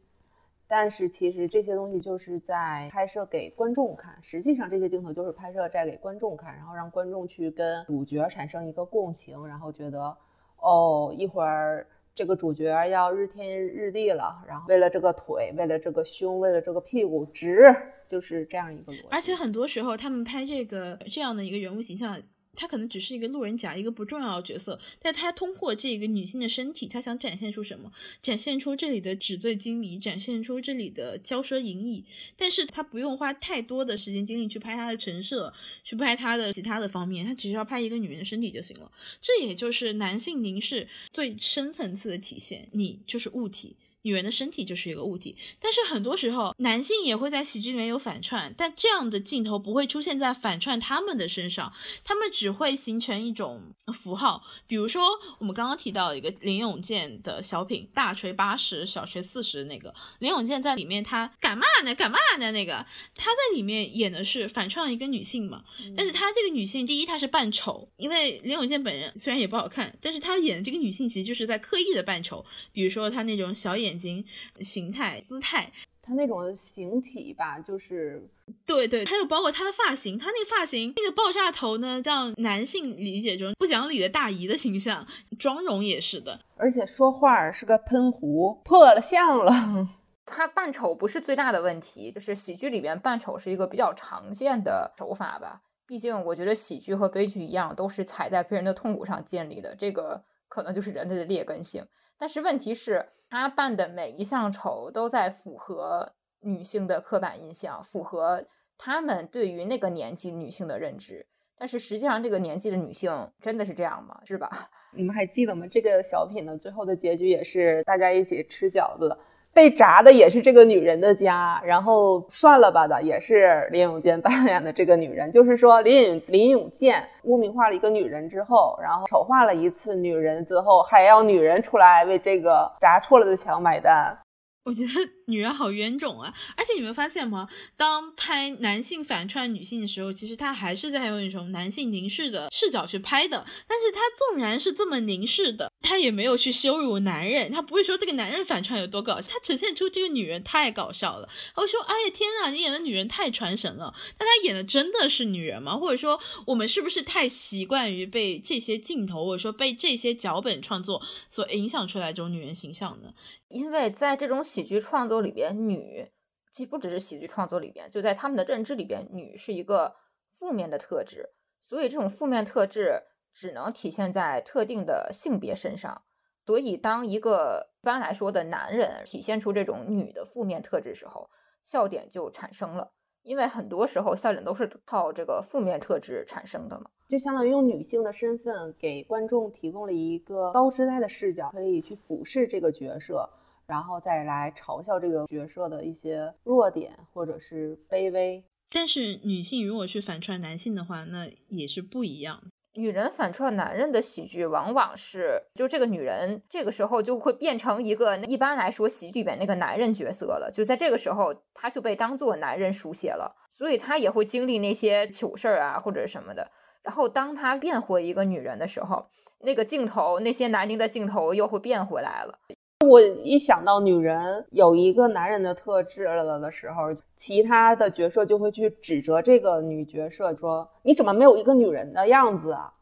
D: 但是其实这些东西就是在拍摄给观众看，实际上这些镜头就是拍摄在给观众看，然后让观众去跟主角产生一个共情，然后觉得哦一会儿。这个主角要日天日地了，然后为了这个腿，为了这个胸，为了这个屁股直，就是这样一个逻辑。
B: 而且很多时候，他们拍这个这样的一个人物形象。他可能只是一个路人甲，一个不重要的角色，但他通过这个女性的身体，他想展现出什么？展现出这里的纸醉金迷，展现出这里的骄奢淫逸。但是他不用花太多的时间精力去拍他的陈设，去拍他的其他的方面，他只需要拍一个女人的身体就行了。这也就是男性凝视最深层次的体现，你就是物体。女人的身体就是一个物体，但是很多时候男性也会在喜剧里面有反串，但这样的镜头不会出现在反串他们的身上，他们只会形成一种符号。比如说我们刚刚提到一个林永健的小品，大锤八十，小锤四十那个林永健在里面他干嘛呢？干嘛呢？那个他在里面演的是反串一个女性嘛，但是他这个女性第一他是扮丑，因为林永健本人虽然也不好看，但是他演的这个女性其实就是在刻意的扮丑，比如说他那种小眼。眼睛、形态、姿态，
D: 他那种形体吧，就是
B: 对对，还有包括他的发型，他那个发型，那个爆炸头呢，让男性理解中不讲理的大姨的形象，妆容也是的，
D: 而且说话是个喷壶，破了相了。[laughs]
C: 他扮丑不是最大的问题，就是喜剧里边扮丑是一个比较常见的手法吧。毕竟我觉得喜剧和悲剧一样，都是踩在别人的痛苦上建立的，这个可能就是人类的劣根性。但是问题是。他扮的每一项丑都在符合女性的刻板印象，符合他们对于那个年纪女性的认知。但是实际上，这个年纪的女性真的是这样吗？是吧？
D: 你们还记得吗？这个小品的最后的结局也是大家一起吃饺子。被砸的也是这个女人的家，然后算了吧的也是林永健扮演的这个女人，就是说林永林永健污名化了一个女人之后，然后丑化了一次女人之后，还要女人出来为这个砸错了的墙买单。
B: 我觉得女人好冤种啊！而且你们发现吗？当拍男性反串女性的时候，其实他还是在用一种男性凝视的视角去拍的。但是他纵然是这么凝视的，他也没有去羞辱男人，他不会说这个男人反串有多搞笑，他呈现出这个女人太搞笑了。他会说：“哎呀天啊，你演的女人太传神了。”但他演的真的是女人吗？或者说我们是不是太习惯于被这些镜头，或者说被这些脚本创作所影响出来这种女人形象呢？
C: 因为在这种喜剧创作里边，女既不只是喜剧创作里边，就在他们的认知里边，女是一个负面的特质，所以这种负面特质只能体现在特定的性别身上。所以，当一个一般来说的男人体现出这种女的负面特质时候，笑点就产生了。因为很多时候笑点都是靠这个负面特质产生的嘛，
D: 就相当于用女性的身份给观众提供了一个高姿态的视角，可以去俯视这个角色。然后再来嘲笑这个角色的一些弱点或者是卑微，
B: 但是女性如果去反串男性的话，那也是不一样。
C: 女人反串男人的喜剧，往往是就这个女人这个时候就会变成一个一般来说喜剧里边那个男人角色了，就在这个时候，她就被当做男人书写了，所以她也会经历那些糗事儿啊或者什么的。然后当她变回一个女人的时候，那个镜头那些男丁的镜头又会变回来了。
D: 我一想到女人有一个男人的特质了的时候，其他的角色就会去指责这个女角色，说你怎么没有一个女人的样子啊？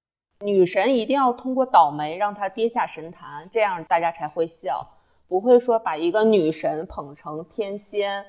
D: 女神一定要通过倒霉让她跌下神坛，这样大家才会笑，不会说把一个女神捧成天仙。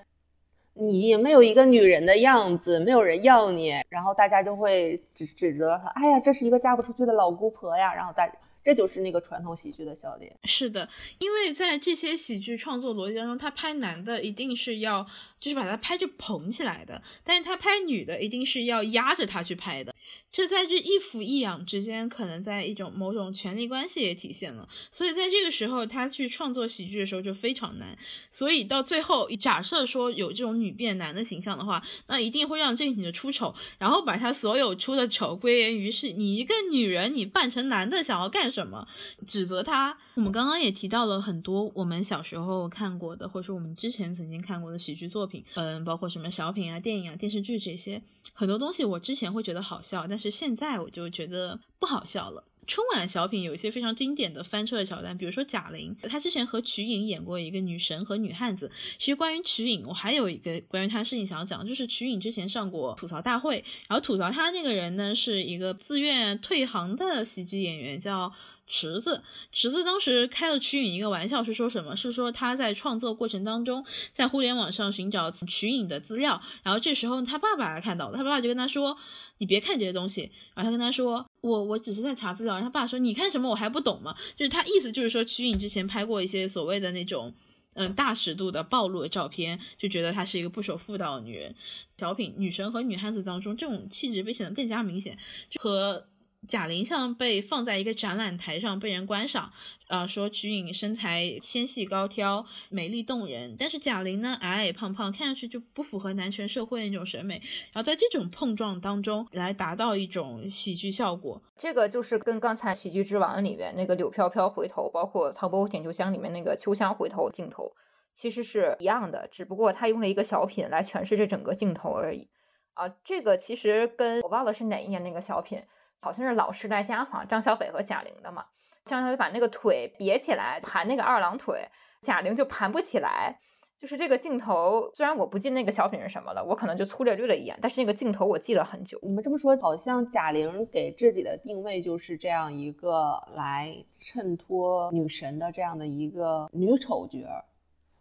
D: 你没有一个女人的样子，没有人要你，然后大家就会指指责她，哎呀，这是一个嫁不出去的老姑婆呀，然后大。这就是那个传统喜剧的笑点。
B: 是的，因为在这些喜剧创作逻辑当中，他拍男的一定是要就是把他拍着捧起来的，但是他拍女的一定是要压着他去拍的。这在这一俯一仰之间，可能在一种某种权力关系也体现了。所以在这个时候，他去创作喜剧的时候就非常难。所以到最后，假设说有这种女变男的形象的话，那一定会让这个女的出丑，然后把她所有出的丑归源于是你一个女人，你扮成男的想要干什么，指责她。我们刚刚也提到了很多我们小时候看过的，或者说我们之前曾经看过的喜剧作品，嗯，包括什么小品啊、电影啊、电视剧这些，很多东西我之前会觉得好笑，但是现在我就觉得不好笑了。春晚小品有一些非常经典的翻车的桥段，比如说贾玲，她之前和瞿颖演过一个女神和女汉子。其实关于瞿颖，我还有一个关于她的事情想要讲，就是瞿颖之前上过吐槽大会，然后吐槽她那个人呢是一个自愿退行的喜剧演员，叫。池子，池子当时开了瞿颖一个玩笑，是说什么？是说他在创作过程当中，在互联网上寻找瞿颖的资料，然后这时候他爸爸看到了，他爸爸就跟他说：“你别看这些东西。”然后他跟他说：“我我只是在查资料。”然后他爸说：“你看什么？我还不懂吗？”就是他意思就是说，瞿颖之前拍过一些所谓的那种嗯大尺度的暴露的照片，就觉得她是一个不守妇道的女人。小品女神和女汉子当中，这种气质被显得更加明显，和。贾玲像被放在一个展览台上被人观赏，啊，说瞿颖身材纤细高挑、美丽动人，但是贾玲呢矮矮胖胖，看上去就不符合男权社会那种审美。然后在这种碰撞当中来达到一种喜剧效果，
C: 这个就是跟刚才《喜剧之王》里面那个柳飘飘回头，包括《唐伯虎点秋香》里面那个秋香回头镜头，其实是一样的，只不过他用了一个小品来诠释这整个镜头而已。啊，这个其实跟我忘了是哪一年那个小品。好像是老师来家访张小斐和贾玲的嘛，张小斐把那个腿别起来盘那个二郎腿，贾玲就盘不起来。就是这个镜头，虽然我不记那个小品是什么了，我可能就粗略略了一眼，但是那个镜头我记了很久。
D: 你们这么说，好像贾玲给自己的定位就是这样一个来衬托女神的这样的一个女丑角，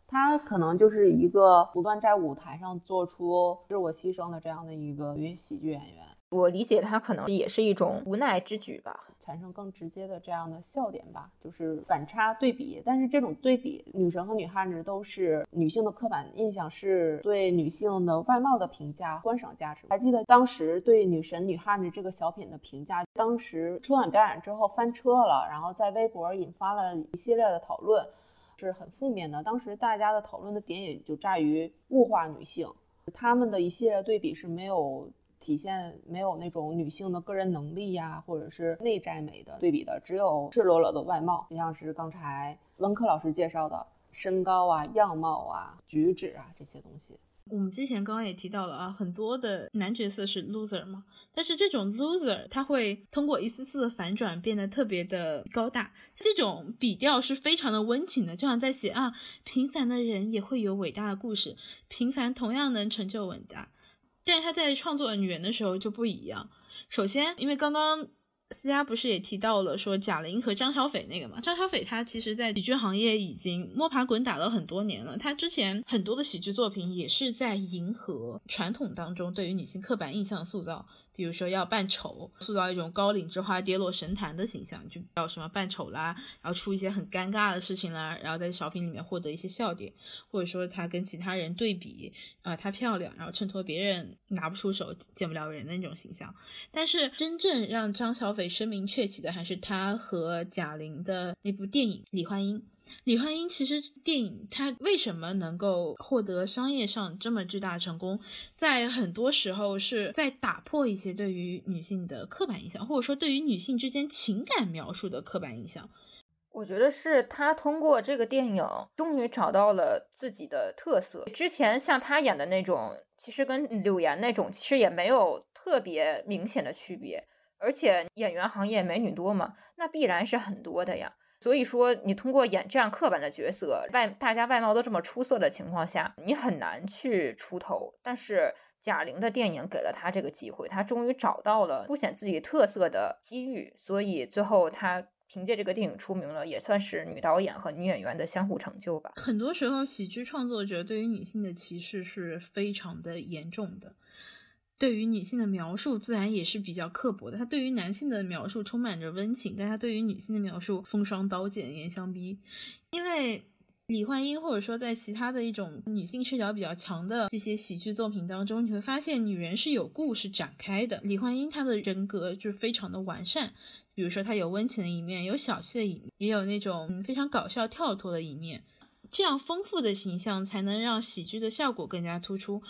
D: 她可能就是一个不断在舞台上做出自我牺牲的这样的一个女喜剧演员。
C: 我理解他可能也是一种无奈之举吧，
D: 产生更直接的这样的笑点吧，就是反差对比。但是这种对比，女神和女汉子都是女性的刻板印象，是对女性的外貌的评价、观赏价值。还记得当时对女神女汉子这个小品的评价，当时春晚表演之后翻车了，然后在微博引发了一系列的讨论，是很负面的。当时大家的讨论的点也就在于物化女性，他们的一系列对比是没有。体现没有那种女性的个人能力呀，或者是内在美的对比的，只有赤裸裸的外貌，就像是刚才温克老师介绍的身高啊、样貌啊、举止啊这些东西。
B: 我们之前刚刚也提到了啊，很多的男角色是 loser 嘛，但是这种 loser 他会通过一次次的反转变得特别的高大，这种笔调是非常的温情的，就像在写啊，平凡的人也会有伟大的故事，平凡同样能成就伟大。但是他在创作女人的时候就不一样。首先，因为刚刚思佳不是也提到了说贾玲和张小斐那个嘛？张小斐她其实，在喜剧行业已经摸爬滚打了很多年了。她之前很多的喜剧作品也是在迎合传统当中对于女性刻板印象塑造。比如说要扮丑，塑造一种高岭之花跌落神坛的形象，就叫什么扮丑啦，然后出一些很尴尬的事情啦，然后在小品里面获得一些笑点，或者说她跟其他人对比啊，她漂亮，然后衬托别人拿不出手、见不了人的那种形象。但是真正让张小斐声名鹊起的，还是她和贾玲的那部电影《李焕英》。李焕英其实电影它为什么能够获得商业上这么巨大成功，在很多时候是在打破一些对于女性的刻板印象，或者说对于女性之间情感描述的刻板印象。
C: 我觉得是他通过这个电影终于找到了自己的特色。之前像他演的那种，其实跟柳岩那种其实也没有特别明显的区别，而且演员行业美女多嘛，那必然是很多的呀。所以说，你通过演这样刻板的角色，外大家外貌都这么出色的情况下，你很难去出头。但是贾玲的电影给了她这个机会，她终于找到了凸显自己特色的机遇，所以最后她凭借这个电影出名了，也算是女导演和女演员的相互成就吧。
B: 很多时候，喜剧创作者对于女性的歧视是非常的严重的。对于女性的描述自然也是比较刻薄的，他对于男性的描述充满着温情，但他对于女性的描述风霜刀剑严相逼。因为李焕英或者说在其他的一种女性视角比较强的这些喜剧作品当中，你会发现女人是有故事展开的。李焕英她的人格就是非常的完善，比如说她有温情的一面，有小气的一面，也有那种非常搞笑跳脱的一面，这样丰富的形象才能让喜剧的效果更加突出。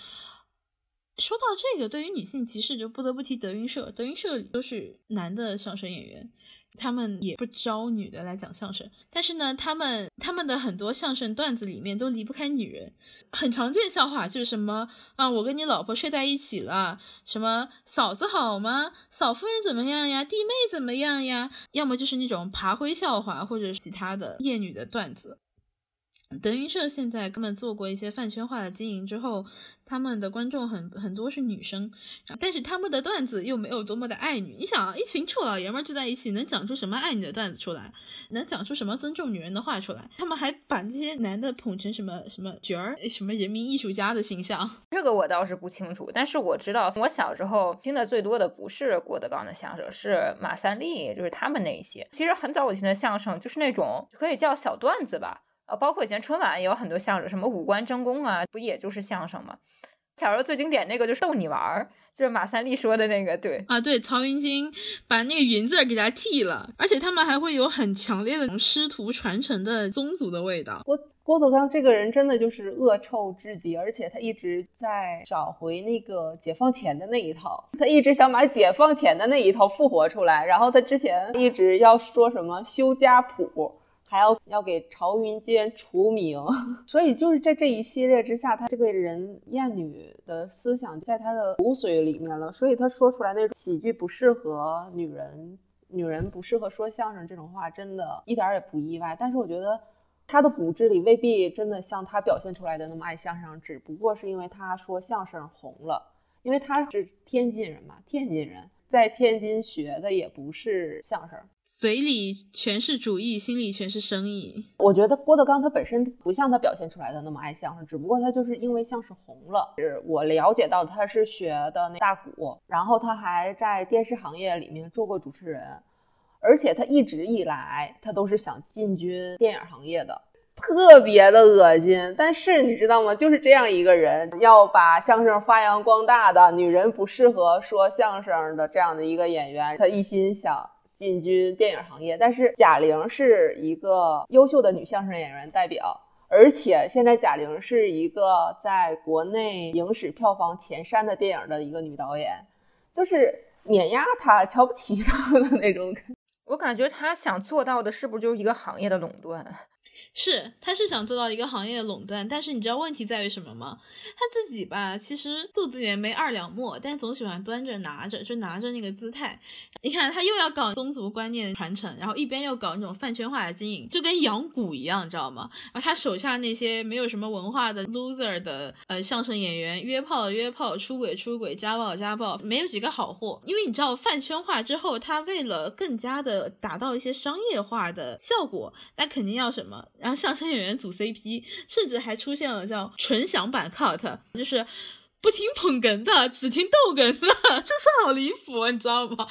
B: 说到这个，对于女性歧视，就不得不提德云社。德云社都是男的相声演员，他们也不招女的来讲相声。但是呢，他们他们的很多相声段子里面都离不开女人。很常见笑话就是什么啊，我跟你老婆睡在一起了，什么嫂子好吗？嫂夫人怎么样呀？弟妹怎么样呀？要么就是那种爬灰笑话，或者其他的厌女的段子。德云社现在根本做过一些饭圈化的经营之后，他们的观众很很多是女生，但是他们的段子又没有多么的爱女。你想，一群臭老爷们聚在一起，能讲出什么爱女的段子出来？能讲出什么尊重女人的话出来？他们还把这些男的捧成什么什么角儿，什么人民艺术家的形象？
C: 这个我倒是不清楚，但是我知道，我小时候听的最多的不是郭德纲的相声，是马三立，就是他们那一些。其实很早以前的相声就是那种可以叫小段子吧。呃，包括以前春晚也有很多相声，什么五官争功啊，不也就是相声吗？小时候最经典那个就是逗你玩儿，就是马三立说的那个，对
B: 啊，对，曹云金把那个云字给他剃了，而且他们还会有很强烈的师徒传承的宗族的味道。
D: 郭郭德纲这个人真的就是恶臭至极，而且他一直在找回那个解放前的那一套，他一直想把解放前的那一套复活出来，然后他之前一直要说什么修家谱。还要要给曹云金除名，[laughs] 所以就是在这一系列之下，他这个人厌女的思想在他的骨髓里面了，所以他说出来那种喜剧不适合女人，女人不适合说相声这种话，真的一点也不意外。但是我觉得他的骨子里未必真的像他表现出来的那么爱相声，只不过是因为他说相声红了，因为他是天津人嘛，天津人。在天津学的也不是相声，
B: 嘴里全是主义，心里全是生意。
D: 我觉得郭德纲他本身不像他表现出来的那么爱相声，只不过他就是因为相声红了。是我了解到他是学的那大鼓，然后他还在电视行业里面做过主持人，而且他一直以来他都是想进军电影行业的。特别的恶心，但是你知道吗？就是这样一个人，要把相声发扬光大的女人不适合说相声的这样的一个演员，他一心想进军电影行业。但是贾玲是一个优秀的女相声演员代表，而且现在贾玲是一个在国内影史票房前三的电影的一个女导演，就是碾压她、瞧不起她的那种。
C: 我感觉她想做到的是不是就是一个行业的垄断？
B: 是，他是想做到一个行业的垄断，但是你知道问题在于什么吗？他自己吧，其实肚子里面没二两墨，但总喜欢端着拿着，就拿着那个姿态。你看，他又要搞宗族观念传承，然后一边又搞那种饭圈化的经营，就跟养蛊一样，你知道吗？然后他手下那些没有什么文化的 loser 的呃相声演员，约炮约炮，出轨出轨，家暴家暴，没有几个好货。因为你知道饭圈化之后，他为了更加的达到一些商业化的效果，那肯定要什么？然后相声演员组 CP，甚至还出现了叫纯享版 cut，就是不听捧哏的，只听逗哏的，[laughs] 就是好离谱，你知道吗？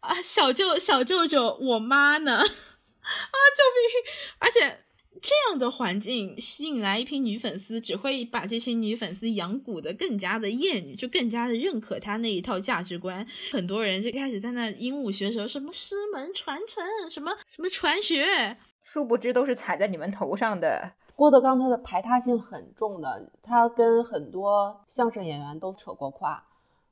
B: 啊，小舅小舅舅，我妈呢？[laughs] 啊，救命！而且这样的环境吸引来一批女粉丝，只会把这群女粉丝养蛊的更加的厌女，就更加的认可他那一套价值观。很多人就开始在那鹦鹉学舌，什么师门传承，什么什么传学。
C: 殊不知都是踩在你们头上的。
D: 郭德纲他的排他性很重的，他跟很多相声演员都扯过胯，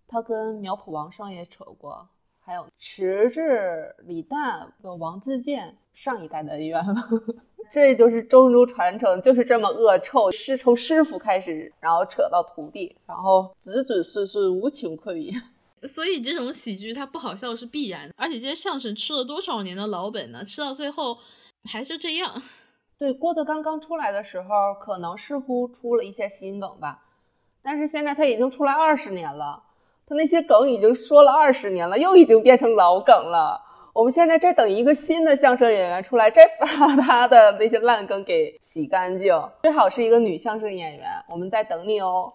D: 他跟苗圃王上也扯过，还有迟志、李诞、个王自健上一代的演员，[laughs] 这就是中族传承，就是这么恶臭，是从师傅开始，然后扯到徒弟，然后子子孙孙无情匮也。[laughs]
B: 所以这种喜剧它不好笑是必然的，而且这些相声吃了多少年的老本呢？吃到最后。还是这样，
D: 对郭德纲刚出来的时候，可能似乎出了一些新梗吧，但是现在他已经出来二十年了，他那些梗已经说了二十年了，又已经变成老梗了。我们现在在等一个新的相声演员出来，再把 [laughs] 他的那些烂梗给洗干净，最好是一个女相声演员，我们在等你哦。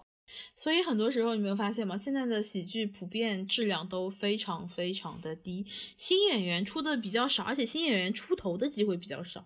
B: 所以很多时候你没有发现吗？现在的喜剧普遍质量都非常非常的低，新演员出的比较少，而且新演员出头的机会比较少，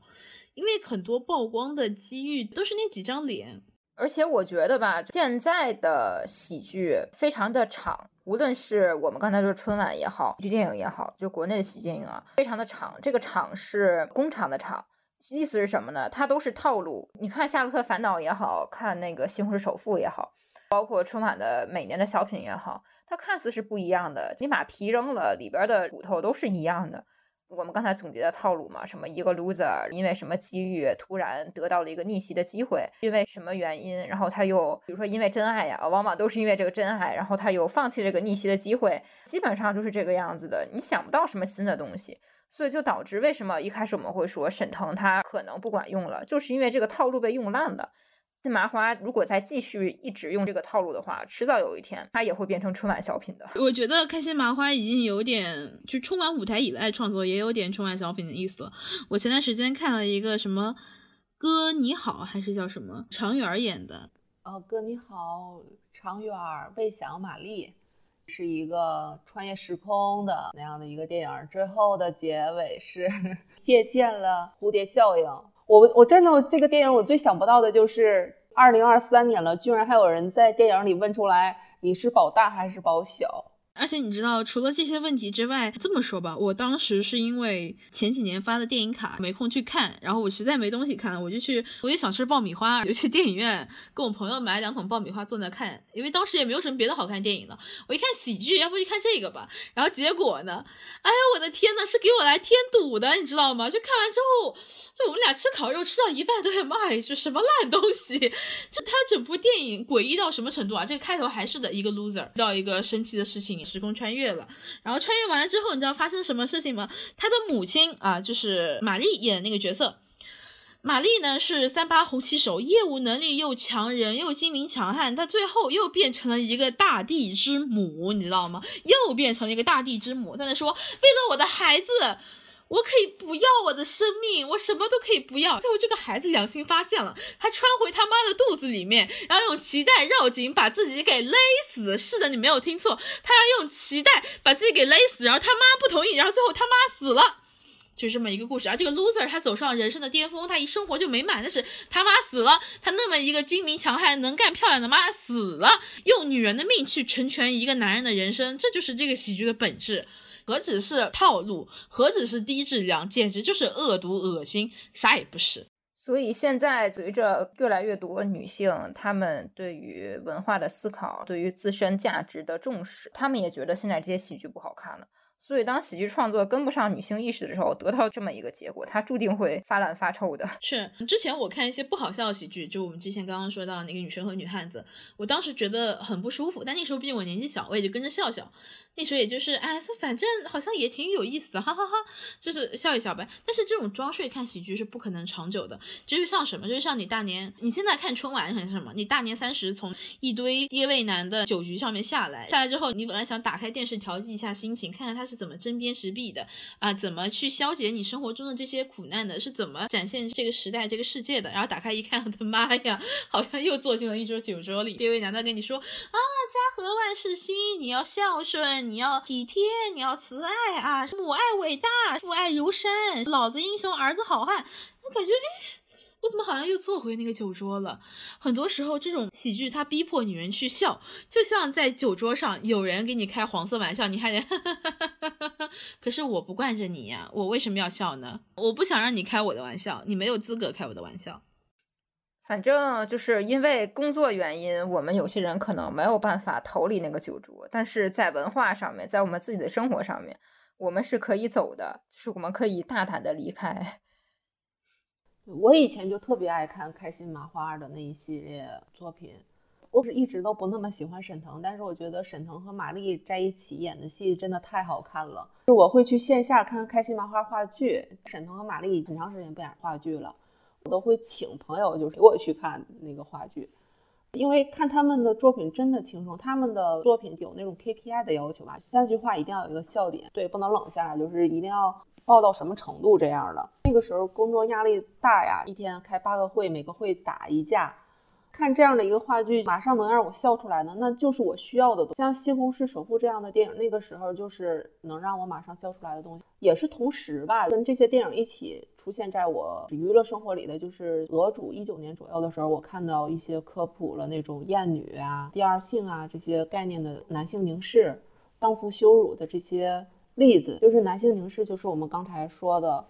B: 因为很多曝光的机遇都是那几张脸。
C: 而且我觉得吧，现在的喜剧非常的长，无论是我们刚才说春晚也好，喜剧电影也好，就国内的喜剧电影啊，非常的长。这个场是工厂的厂，意思是什么呢？它都是套路。你看《夏洛特烦恼》也好看，那个《西红柿首富》也好。包括春晚的每年的小品也好，它看似是不一样的。你把皮扔了，里边的骨头都是一样的。我们刚才总结的套路嘛，什么一个 loser 因为什么机遇突然得到了一个逆袭的机会，因为什么原因，然后他又比如说因为真爱呀，往往都是因为这个真爱，然后他又放弃这个逆袭的机会，基本上就是这个样子的。你想不到什么新的东西，所以就导致为什么一开始我们会说沈腾他可能不管用了，就是因为这个套路被用烂了。新麻花如果再继续一直用这个套路的话，迟早有一天它也会变成春晚小品的。
B: 我觉得开心麻花已经有点，就春晚舞台以外创作也有点春晚小品的意思了。我前段时间看了一个什么哥你好，还是叫什么常远演的？
D: 哦，哥你好，常远、魏翔、马丽，是一个穿越时空的那样的一个电影。最后的结尾是 [laughs] 借鉴了蝴蝶效应。我我真的这个电影我最想不到的就是二零二三年了，居然还有人在电影里问出来你是保大还是保小。
B: 而且你知道，除了这些问题之外，这么说吧，我当时是因为前几年发的电影卡没空去看，然后我实在没东西看了，我就去，我就想吃爆米花，就去电影院跟我朋友买两桶爆米花坐那看，因为当时也没有什么别的好看电影了，我一看喜剧，要不就看这个吧。然后结果呢，哎呀，我的天呐，是给我来添堵的，你知道吗？就看完之后，就我们俩吃烤肉吃到一半都在骂一句什么烂东西，就他整部电影诡异到什么程度啊？这个开头还是的一个 loser 遇到一个神奇的事情。时空穿越了，然后穿越完了之后，你知道发生什么事情吗？他的母亲啊，就是玛丽演的那个角色，玛丽呢是三八红旗手，业务能力又强，人又精明强悍，她最后又变成了一个大地之母，你知道吗？又变成了一个大地之母，在那说为了我的孩子。我可以不要我的生命，我什么都可以不要。最后这个孩子良心发现了，他穿回他妈的肚子里面，然后用脐带绕颈把自己给勒死。是的，你没有听错，他要用脐带把自己给勒死，然后他妈不同意，然后最后他妈死了，就这么一个故事。啊这个 loser 他走上人生的巅峰，他一生活就美满，但是他妈死了，他那么一个精明强悍、能干漂亮的妈死了，用女人的命去成全一个男人的人生，这就是这个喜剧的本质。何止是套路，何止是低质量，简直就是恶毒恶心，啥也不是。
C: 所以现在随着越来越多女性，她们对于文化的思考，对于自身价值的重视，她们也觉得现在这些喜剧不好看了。所以，当喜剧创作跟不上女性意识的时候，得到这么一个结果，它注定会发烂发臭的。
B: 是，之前我看一些不好笑的喜剧，就我们之前刚刚说到那个女生和女汉子，我当时觉得很不舒服，但那时候毕竟我年纪小，我也就跟着笑笑。那时候也就是，哎，反正好像也挺有意思的，哈哈哈，就是笑一笑呗。但是这种装睡看喜剧是不可能长久的，就是像什么，就是像你大年，你现在看春晚还是什么，你大年三十从一堆爹味男的酒局上面下来，下来之后，你本来想打开电视调剂一下心情，看看他是怎么针砭时弊的啊，怎么去消解你生活中的这些苦难的，是怎么展现这个时代这个世界的。然后打开一看，我的妈呀，好像又坐进了一桌酒桌里，爹味男在跟你说啊，家和万事兴，你要孝顺。你要体贴，你要慈爱啊！母爱伟大，父爱如山，老子英雄，儿子好汉。我感觉，哎，我怎么好像又坐回那个酒桌了？很多时候，这种喜剧它逼迫女人去笑，就像在酒桌上有人给你开黄色玩笑，你还得 [laughs] 哈哈哈哈哈哈，可是我不惯着你呀，我为什么要笑呢？我不想让你开我的玩笑，你没有资格开我的玩笑。
C: 反正就是因为工作原因，我们有些人可能没有办法逃离那个酒桌，但是在文化上面，在我们自己的生活上面，我们是可以走的，就是我们可以大胆的离开。[laughs]
D: 我以前就特别爱看开心麻花的那一系列作品，我是一直都不那么喜欢沈腾，但是我觉得沈腾和马丽在一起演的戏真的太好看了，就我会去线下看开心麻花话剧。沈腾和马丽很长时间不演话剧了。我都会请朋友，就是陪我去看那个话剧，因为看他们的作品真的轻松。他们的作品有那种 KPI 的要求吧，三句话一定要有一个笑点，对，不能冷下来，就是一定要爆到什么程度这样的。那个时候工作压力大呀，一天开八个会，每个会打一架。看这样的一个话剧，马上能让我笑出来呢，那就是我需要的。像《西红柿首富》这样的电影，那个时候就是能让我马上笑出来的东西。也是同时吧，跟这些电影一起出现在我娱乐生活里的，就是俄主一九年左右的时候，我看到一些科普了那种厌女啊、第二性啊这些概念的男性凝视、荡妇羞辱的这些例子。就是男性凝视，就是我们刚才说的。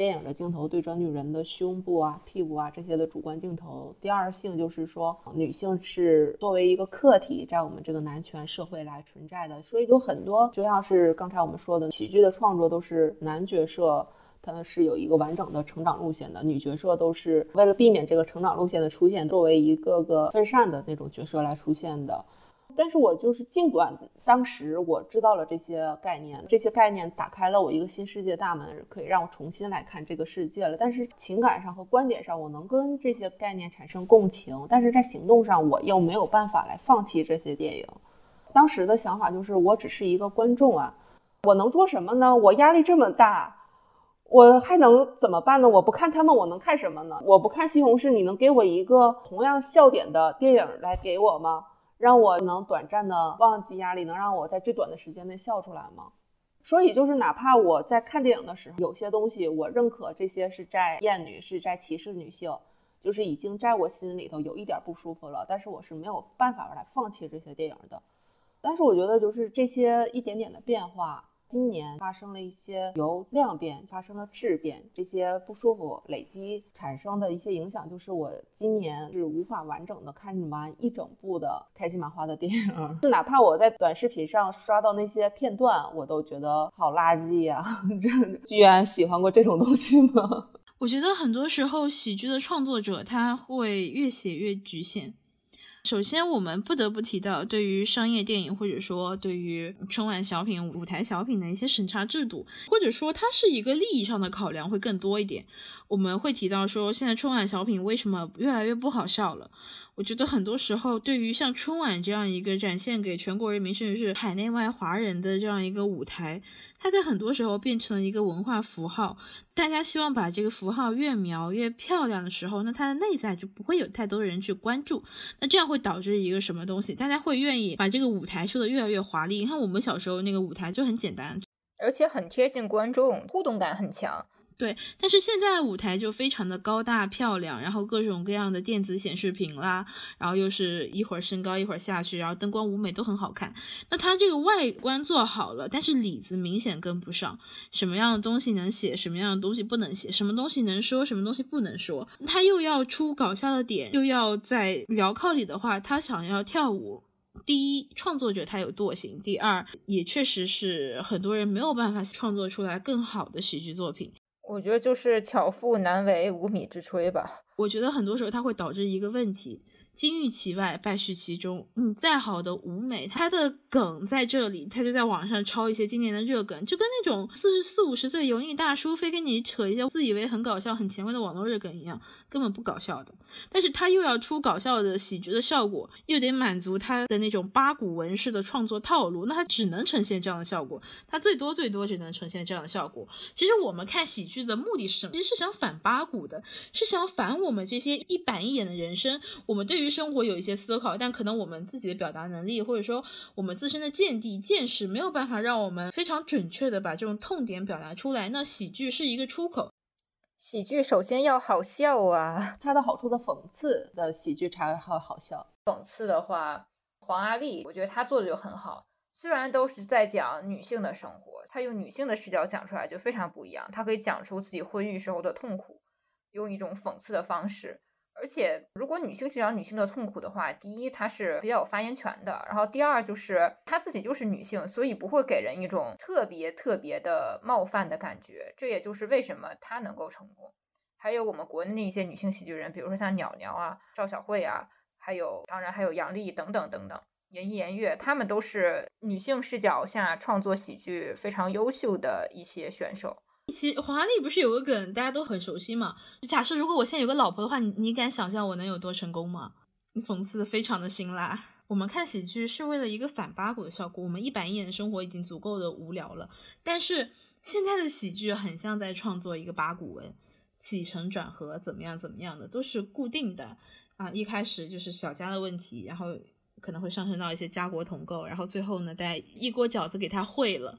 D: 电影的镜头对准女人的胸部啊、屁股啊这些的主观镜头。第二性就是说，女性是作为一个客体，在我们这个男权社会来存在的。所以有很多，就像是刚才我们说的，喜剧的创作都是男角色，他是有一个完整的成长路线的；女角色都是为了避免这个成长路线的出现，作为一个个分散的那种角色来出现的。但是我就是，尽管当时我知道了这些概念，这些概念打开了我一个新世界大门，可以让我重新来看这个世界了。但是情感上和观点上，我能跟这些概念产生共情，但是在行动上，我又没有办法来放弃这些电影。当时的想法就是，我只是一个观众啊，我能做什么呢？我压力这么大，我还能怎么办呢？我不看他们，我能看什么呢？我不看西红柿，你能给我一个同样笑点的电影来给我吗？让我能短暂的忘记压力，能让我在最短的时间内笑出来吗？所以就是哪怕我在看电影的时候，有些东西我认可这些是在厌女，是在歧视女性，就是已经在我心里头有一点不舒服了，但是我是没有办法来放弃这些电影的。但是我觉得就是这些一点点的变化。今年发生了一些由量变发生了质变，这些不舒服累积产生的一些影响，就是我今年是无法完整的看完一整部的开心麻花的电影，就 [laughs] 哪怕我在短视频上刷到那些片段，我都觉得好垃圾呀！[laughs] 这居然喜欢过这种东西吗？
B: 我觉得很多时候喜剧的创作者他会越写越局限。首先，我们不得不提到，对于商业电影或者说对于春晚小品、舞台小品的一些审查制度，或者说它是一个利益上的考量会更多一点。我们会提到说，现在春晚小品为什么越来越不好笑了？我觉得很多时候，对于像春晚这样一个展现给全国人民，甚至是海内外华人的这样一个舞台。它在很多时候变成了一个文化符号，大家希望把这个符号越描越漂亮的时候，那它的内在就不会有太多人去关注，那这样会导致一个什么东西？大家会愿意把这个舞台修得越来越华丽。你看我们小时候那个舞台就很简单，
C: 而且很贴近观众，互动感很强。
B: 对，但是现在舞台就非常的高大漂亮，然后各种各样的电子显示屏啦，然后又是一会儿升高一会儿下去，然后灯光舞美都很好看。那它这个外观做好了，但是里子明显跟不上。什么样的东西能写，什么样的东西不能写，什么东西能说，什么东西不能说。它又要出搞笑的点，又要在镣铐里的话，他想要跳舞。第一，创作者他有惰性；第二，也确实是很多人没有办法创作出来更好的喜剧作品。
C: 我觉得就是巧妇难为无米之炊吧。
B: 我觉得很多时候它会导致一个问题。金玉其外，败絮其中。你再好的舞美，它的梗在这里，它就在网上抄一些今年的热梗，就跟那种四十四五十岁油腻大叔非跟你扯一些自以为很搞笑、很前卫的网络热梗一样，根本不搞笑的。但是他又要出搞笑的喜剧的效果，又得满足他的那种八股文式的创作套路，那他只能呈现这样的效果。他最多最多只能呈现这样的效果。其实我们看喜剧的目的是什么？其实是想反八股的，是想反我们这些一板一眼的人生。我们对于生活有一些思考，但可能我们自己的表达能力，或者说我们自身的见地见识，没有办法让我们非常准确的把这种痛点表达出来。那喜剧是一个出口，
C: 喜剧首先要好笑啊，[laughs]
D: 恰到好处的讽刺的喜剧才会好笑。
C: 讽刺的话，黄阿丽，我觉得她做的就很好。虽然都是在讲女性的生活，她用女性的视角讲出来就非常不一样。她可以讲出自己婚育时候的痛苦，用一种讽刺的方式。而且，如果女性去讲女性的痛苦的话，第一，她是比较有发言权的；然后，第二，就是她自己就是女性，所以不会给人一种特别特别的冒犯的感觉。这也就是为什么她能够成功。还有我们国内的一些女性喜剧人，比如说像鸟鸟啊、赵小慧啊，还有当然还有杨丽等等等等，严艺、严月，她们都是女性视角下创作喜剧非常优秀的一些选手。
B: 其实黄阿丽不是有个梗，大家都很熟悉嘛？假设如果我现在有个老婆的话，你你敢想象我能有多成功吗？你讽刺的非常的辛辣。我们看喜剧是为了一个反八股的效果，我们一板一眼的生活已经足够的无聊了。但是现在的喜剧很像在创作一个八股文，起承转合怎么样怎么样的都是固定的啊。一开始就是小家的问题，然后可能会上升到一些家国统构，然后最后呢，大家一锅饺子给它烩了。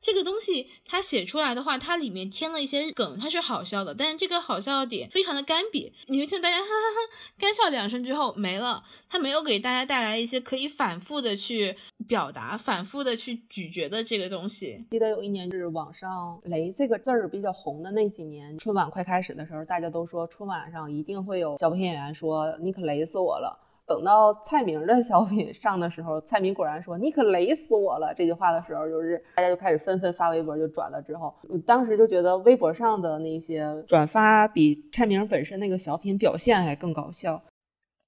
B: 这个东西它写出来的话，它里面添了一些梗，它是好笑的，但是这个好笑的点非常的干瘪，你会听大家 [laughs] 哈哈哈干笑两声之后没了，他没有给大家带来一些可以反复的去表达、反复的去咀嚼的这个东西。
D: 记得有一年是网上“雷”这个字儿比较红的那几年，春晚快开始的时候，大家都说春晚上一定会有小品演员说：“你可雷死我了。”等到蔡明的小品 [laughs] 上的时候，蔡明果然说：“你可雷死我了。”这句话的时候，就是大家就开始纷纷发微博就转了。之后，我当时就觉得微博上的那些转发比蔡明本身那个小品表现还更搞笑。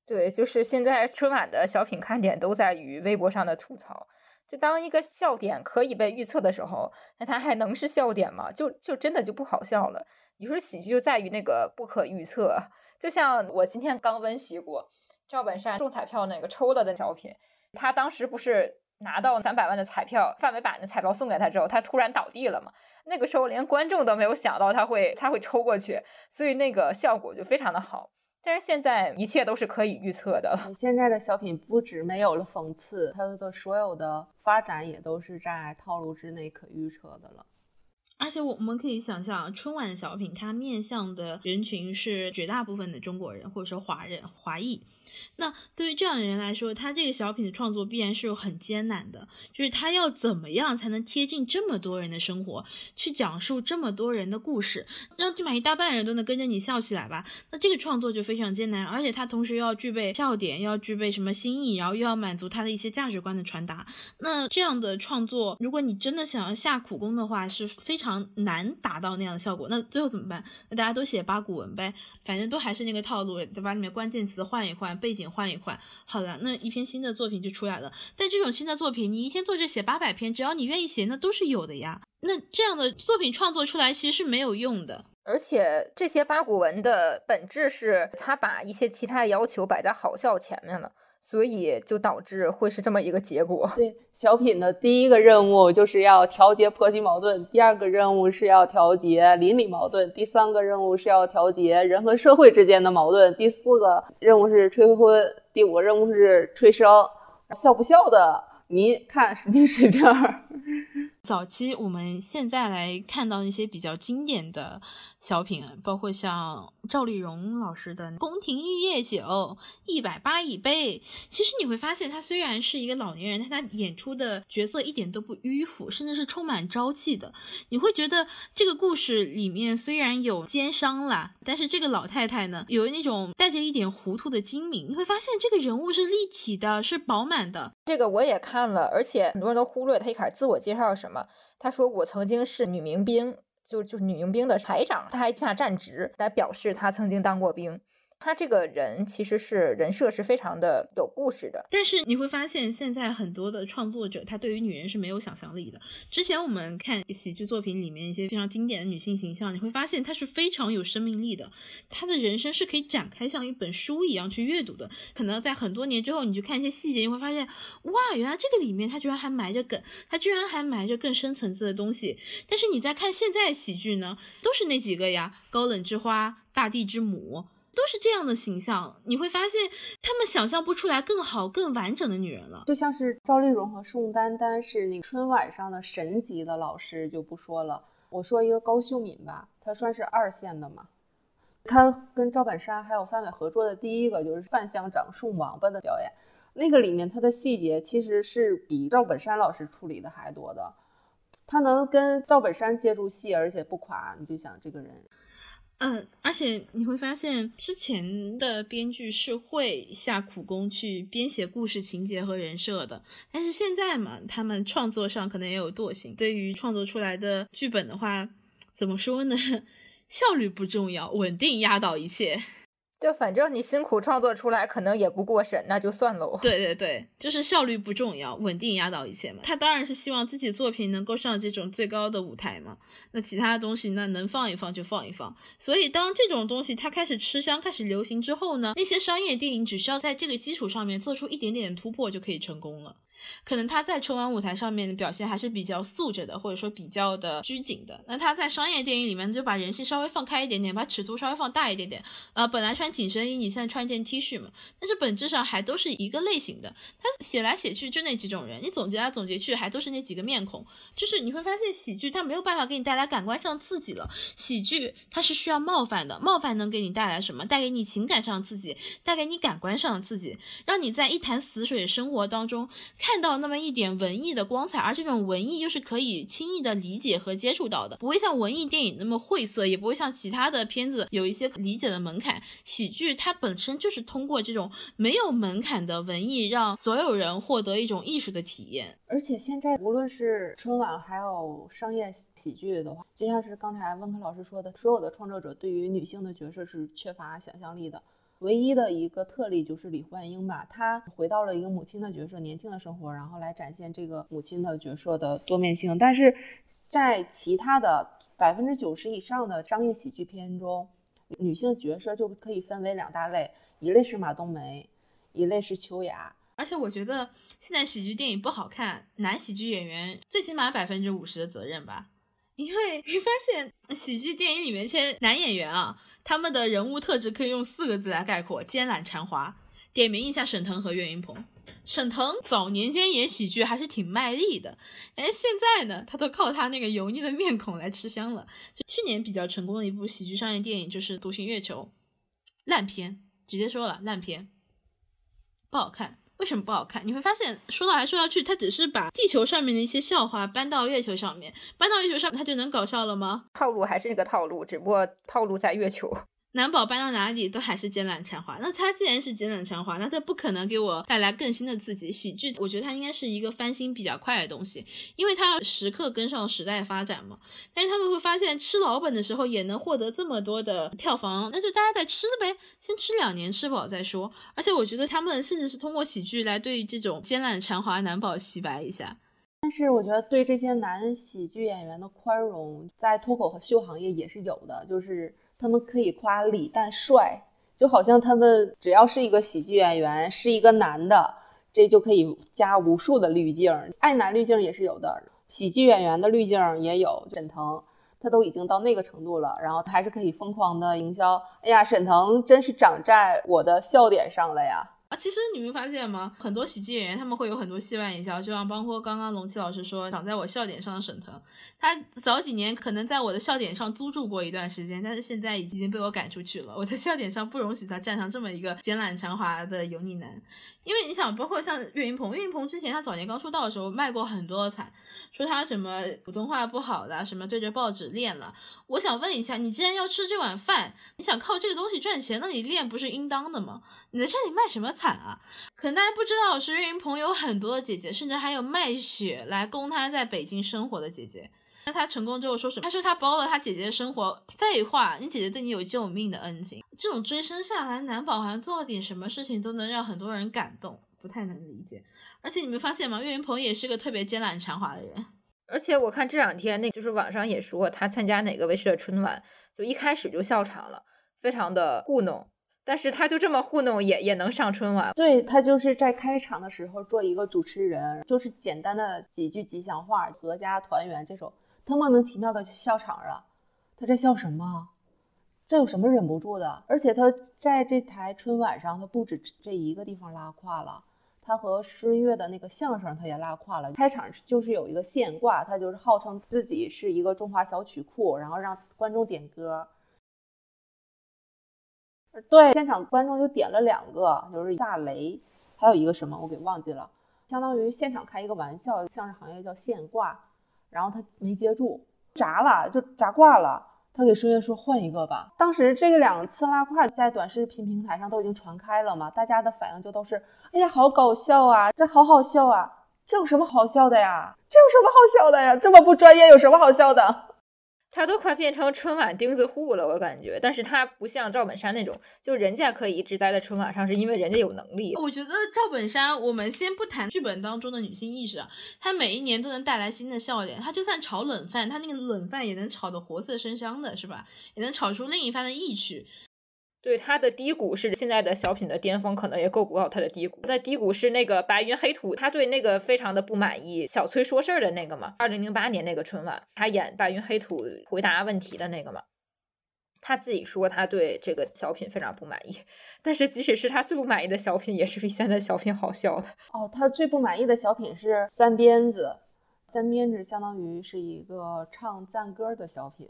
C: 对，就是现在春晚的小品看点都在于微博上的吐槽。就当一个笑点可以被预测的时候，那它还能是笑点吗？就就真的就不好笑了。你说喜剧就在于那个不可预测。就像我今天刚温习过。赵本山中彩票那个抽了的小品，他当时不是拿到三百万的彩票范伟版的彩票送给他之后，他突然倒地了嘛？那个时候连观众都没有想到他会他会抽过去，所以那个效果就非常的好。但是现在一切都是可以预测的。
D: 现在的小品不止没有了讽刺，它的所有的发展也都是在套路之内可预测的了。
B: 而且我们可以想象，春晚的小品它面向的人群是绝大部分的中国人，或者说华人、华裔。那对于这样的人来说，他这个小品的创作必然是有很艰难的，就是他要怎么样才能贴近这么多人的生活，去讲述这么多人的故事，让起码一大半人都能跟着你笑起来吧？那这个创作就非常艰难，而且他同时又要具备笑点，要具备什么新意，然后又要满足他的一些价值观的传达。那这样的创作，如果你真的想要下苦功的话，是非常难达到那样的效果。那最后怎么办？那大家都写八股文呗，反正都还是那个套路，就把里面关键词换一换。背景换一换，好了，那一篇新的作品就出来了。但这种新的作品，你一天坐着写八百篇，只要你愿意写，那都是有的呀。那这样的作品创作出来，其实是没有用的。
C: 而且这些八股文的本质是，他把一些其他的要求摆在好笑前面了。所以就导致会是这么一个结果。
D: 对，小品的第一个任务就是要调节婆媳矛盾，第二个任务是要调节邻里矛盾，第三个任务是要调节人和社会之间的矛盾，第四个任务是催婚，第五个任务是催生。笑不笑的，你看你随便。[laughs]
B: 早期我们现在来看到一些比较经典的小品，包括像。赵丽蓉老师的《宫廷玉液酒》，一百八一杯。其实你会发现，他虽然是一个老年人，但他演出的角色一点都不迂腐，甚至是充满朝气的。你会觉得这个故事里面虽然有奸商啦，但是这个老太太呢，有那种带着一点糊涂的精明。你会发现这个人物是立体的，是饱满的。
C: 这个我也看了，而且很多人都忽略他一开始自我介绍什么。他说我曾经是女民兵，就就是女佣兵的排长，他还下战职来表示他曾经当过兵。他这个人其实是人设是非常的有故事的，
B: 但是你会发现现在很多的创作者他对于女人是没有想象力的。之前我们看喜剧作品里面一些非常经典的女性形象，你会发现她是非常有生命力的，她的人生是可以展开像一本书一样去阅读的。可能在很多年之后，你去看一些细节，你会发现哇，原来这个里面她居然还埋着梗，她居然还埋着更深层次的东西。但是你在看现在喜剧呢，都是那几个呀，高冷之花、大地之母。都是这样的形象，你会发现他们想象不出来更好、更完整的女人了。
D: 就像是赵丽蓉和宋丹丹是那个春晚上的神级的老师，就不说了。我说一个高秀敏吧，她算是二线的嘛。她跟赵本山还有范伟合作的第一个就是范乡长送王八的表演，那个里面她的细节其实是比赵本山老师处理的还多的。她能跟赵本山接住戏，而且不垮，你就想这个人。
B: 嗯，而且你会发现，之前的编剧是会下苦功去编写故事情节和人设的，但是现在嘛，他们创作上可能也有惰性。对于创作出来的剧本的话，怎么说呢？[laughs] 效率不重要，稳定压倒一切。
C: 就反正你辛苦创作出来，可能也不过审，那就算喽。
B: 对对对，就是效率不重要，稳定压倒一切嘛。他当然是希望自己作品能够上这种最高的舞台嘛。那其他的东西，那能放一放就放一放。所以当这种东西它开始吃香、开始流行之后呢，那些商业电影只需要在这个基础上面做出一点点突破就可以成功了。可能他在春晚舞台上面的表现还是比较素着的，或者说比较的拘谨的。那他在商业电影里面就把人性稍微放开一点点，把尺度稍微放大一点点。呃，本来穿紧身衣，你现在穿一件 T 恤嘛，但是本质上还都是一个类型的。他写来写去就那几种人，你总结来总结去还都是那几个面孔。就是你会发现喜剧它没有办法给你带来感官上刺激了。喜剧它是需要冒犯的，冒犯能给你带来什么？带给你情感上的刺激，带给你感官上的刺激，让你在一潭死水的生活当中看。看到那么一点文艺的光彩，而这种文艺又是可以轻易的理解和接触到的，不会像文艺电影那么晦涩，也不会像其他的片子有一些理解的门槛。喜剧它本身就是通过这种没有门槛的文艺，让所有人获得一种艺术的体验。
D: 而且现在无论是春晚还有商业喜剧的话，就像是刚才温科老师说的，所有的创作者对于女性的角色是缺乏想象力的。唯一的一个特例就是李焕英吧，她回到了一个母亲的角色，年轻的生活，然后来展现这个母亲的角色的多面性。但是在其他的百分之九十以上的商业喜剧片中，女性角色就可以分为两大类，一类是马冬梅，一类是秋雅。
B: 而且我觉得现在喜剧电影不好看，男喜剧演员最起码百分之五十的责任吧，因为你发现喜剧电影里面一些男演员啊。他们的人物特质可以用四个字来概括：奸懒馋滑。点名一下沈腾和岳云鹏。沈腾早年间演喜剧还是挺卖力的，哎，现在呢，他都靠他那个油腻的面孔来吃香了。就去年比较成功的一部喜剧商业电影就是《独行月球》，烂片，直接说了烂片，不好看。为什么不好看？你会发现说到来说到去，他只是把地球上面的一些笑话搬到月球上面，搬到月球上面，他就能搞笑了吗？
C: 套路还是那个套路，只不过套路在月球。
B: 男宝搬到哪里都还是奸懒馋滑，那他既然是奸懒馋滑，那他不可能给我带来更新的刺激。喜剧，我觉得它应该是一个翻新比较快的东西，因为它要时刻跟上时代发展嘛。但是他们会发现吃老本的时候也能获得这么多的票房，那就大家在吃呗，先吃两年吃饱再说。而且我觉得他们甚至是通过喜剧来对这种奸懒馋滑男宝洗白一下。
D: 但是我觉得对这些男喜剧演员的宽容，在脱口秀行业也是有的，就是。他们可以夸李诞帅，就好像他们只要是一个喜剧演员，是一个男的，这就可以加无数的滤镜，爱男滤镜也是有的，喜剧演员的滤镜也有。沈腾他都已经到那个程度了，然后他还是可以疯狂的营销。哎呀，沈腾真是长在我的笑点上了呀！
B: 啊，其实你们发现吗？很多喜剧演员他们会有很多戏外营销，就像包括刚刚龙七老师说长在我笑点上的沈腾，他早几年可能在我的笑点上租住过一段时间，但是现在已经被我赶出去了。我的笑点上不容许他站上这么一个简懒长滑的油腻男，因为你想，包括像岳云鹏，岳云鹏之前他早年刚出道的时候卖过很多的惨，说他什么普通话不好的，什么对着报纸练了。我想问一下，你既然要吃这碗饭，你想靠这个东西赚钱，那你练不是应当的吗？你在这里卖什么惨啊？可能大家不知道，是岳云鹏有很多的姐姐，甚至还有卖血来供他在北京生活的姐姐。那他成功之后说什么？他说他包了他姐姐的生活。废话，你姐姐对你有救命的恩情，这种追生下来，男宝好像做了点什么事情都能让很多人感动，不太能理解。而且你没发现吗？岳云鹏也是个特别奸懒馋滑的人。
C: 而且我看这两天，那就是网上也说他参加哪个卫视的春晚，就一开始就笑场了，非常的糊弄。但是他就这么糊弄，也也能上春晚？
D: 对他就是在开场的时候做一个主持人，就是简单的几句吉祥话，阖家团圆这种，他莫名其妙的就笑场了。他在笑什么？这有什么忍不住的？而且他在这台春晚上，他不止这一个地方拉胯了，他和孙越的那个相声他也拉胯了。开场就是有一个现挂，他就是号称自己是一个中华小曲库，然后让观众点歌。对，现场观众就点了两个，就是炸雷，还有一个什么我给忘记了，相当于现场开一个玩笑，相声行业叫现挂，然后他没接住，炸了就炸挂了，他给孙越说换一个吧。当时这个两次拉胯在短视频平台上都已经传开了嘛，大家的反应就都是，哎呀好搞笑啊，这好好笑啊，这有什么好笑的呀？这有什么好笑的呀？这么不专业有什么好笑的？
C: 他都快变成春晚钉子户了，我感觉。但是他不像赵本山那种，就人家可以一直待在春晚上，是因为人家有能力。
B: 我觉得赵本山，我们先不谈剧本当中的女性意识啊，他每一年都能带来新的笑点。他就算炒冷饭，他那个冷饭也能炒得活色生香的，是吧？也能炒出另一番的意趣。
C: 对他的低谷是现在的小品的巅峰，可能也够不到他的低谷。他的低谷是那个白云黑土，他对那个非常的不满意。小崔说事儿的那个嘛，二零零八年那个春晚，他演白云黑土回答问题的那个嘛，他自己说他对这个小品非常不满意。但是即使是他最不满意的小品，也是比现在小品好笑的。
D: 哦，他最不满意的小品是三鞭子，三鞭子相当于是一个唱赞歌的小品。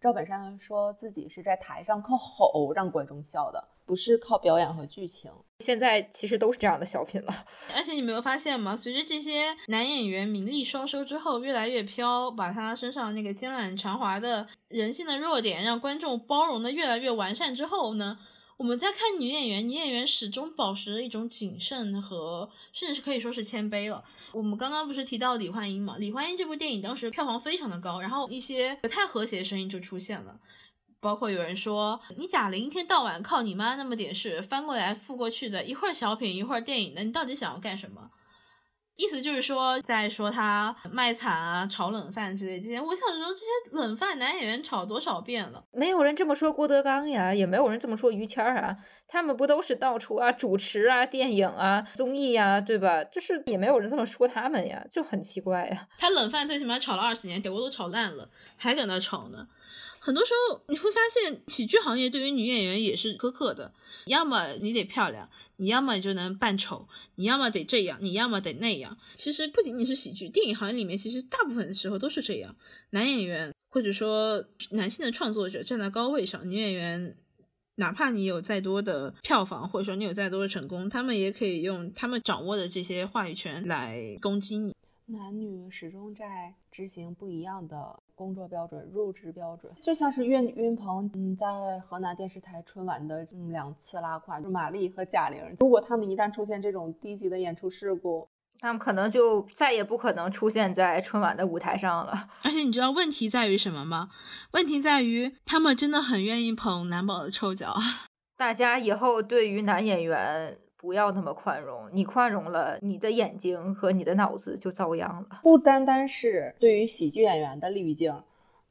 D: 赵本山说自己是在台上靠吼让观众笑的，不是靠表演和剧情。
C: 现在其实都是这样的小品了。
B: 而且你没有发现吗？随着这些男演员名利双收之后越来越飘，把他身上那个奸懒长滑的人性的弱点让观众包容的越来越完善之后呢？我们在看女演员，女演员始终保持着一种谨慎和，甚至是可以说是谦卑了。我们刚刚不是提到李焕英嘛？李焕英这部电影当时票房非常的高，然后一些不太和谐的声音就出现了，包括有人说你贾玲一天到晚靠你妈那么点事翻过来覆过去的，一会儿小品一会儿电影的，你到底想要干什么？意思就是说，在说他卖惨啊、炒冷饭之类这些。我想说，这些冷饭男演员炒多少遍了？
C: 没有人这么说郭德纲呀，也没有人这么说于谦儿啊。他们不都是到处啊主持啊、电影啊、综艺呀，对吧？就是也没有人这么说他们呀，就很奇怪呀。[laughs]
B: 他冷饭最起码炒了二十年，铁锅都炒烂了，还搁那炒呢。很多时候你会发现，喜剧行业对于女演员也是苛刻的。要么你得漂亮，你要么你就能扮丑，你要么得这样，你要么得那样。其实不仅仅是喜剧，电影行业里面其实大部分的时候都是这样。男演员或者说男性的创作者站在高位上，女演员哪怕你有再多的票房，或者说你有再多的成功，他们也可以用他们掌握的这些话语权来攻击你。
D: 男女始终在执行不一样的。工作标准、入职标准，就像是岳云鹏，嗯，在河南电视台春晚的嗯两次拉胯，就马丽和贾玲。如果他们一旦出现这种低级的演出事故，
C: 他们可能就再也不可能出现在春晚的舞台上了。
B: 而且你知道问题在于什么吗？问题在于他们真的很愿意捧男宝的臭脚。
C: 大家以后对于男演员。不要那么宽容，你宽容了，你的眼睛和你的脑子就遭殃了。
D: 不单单是对于喜剧演员的滤镜，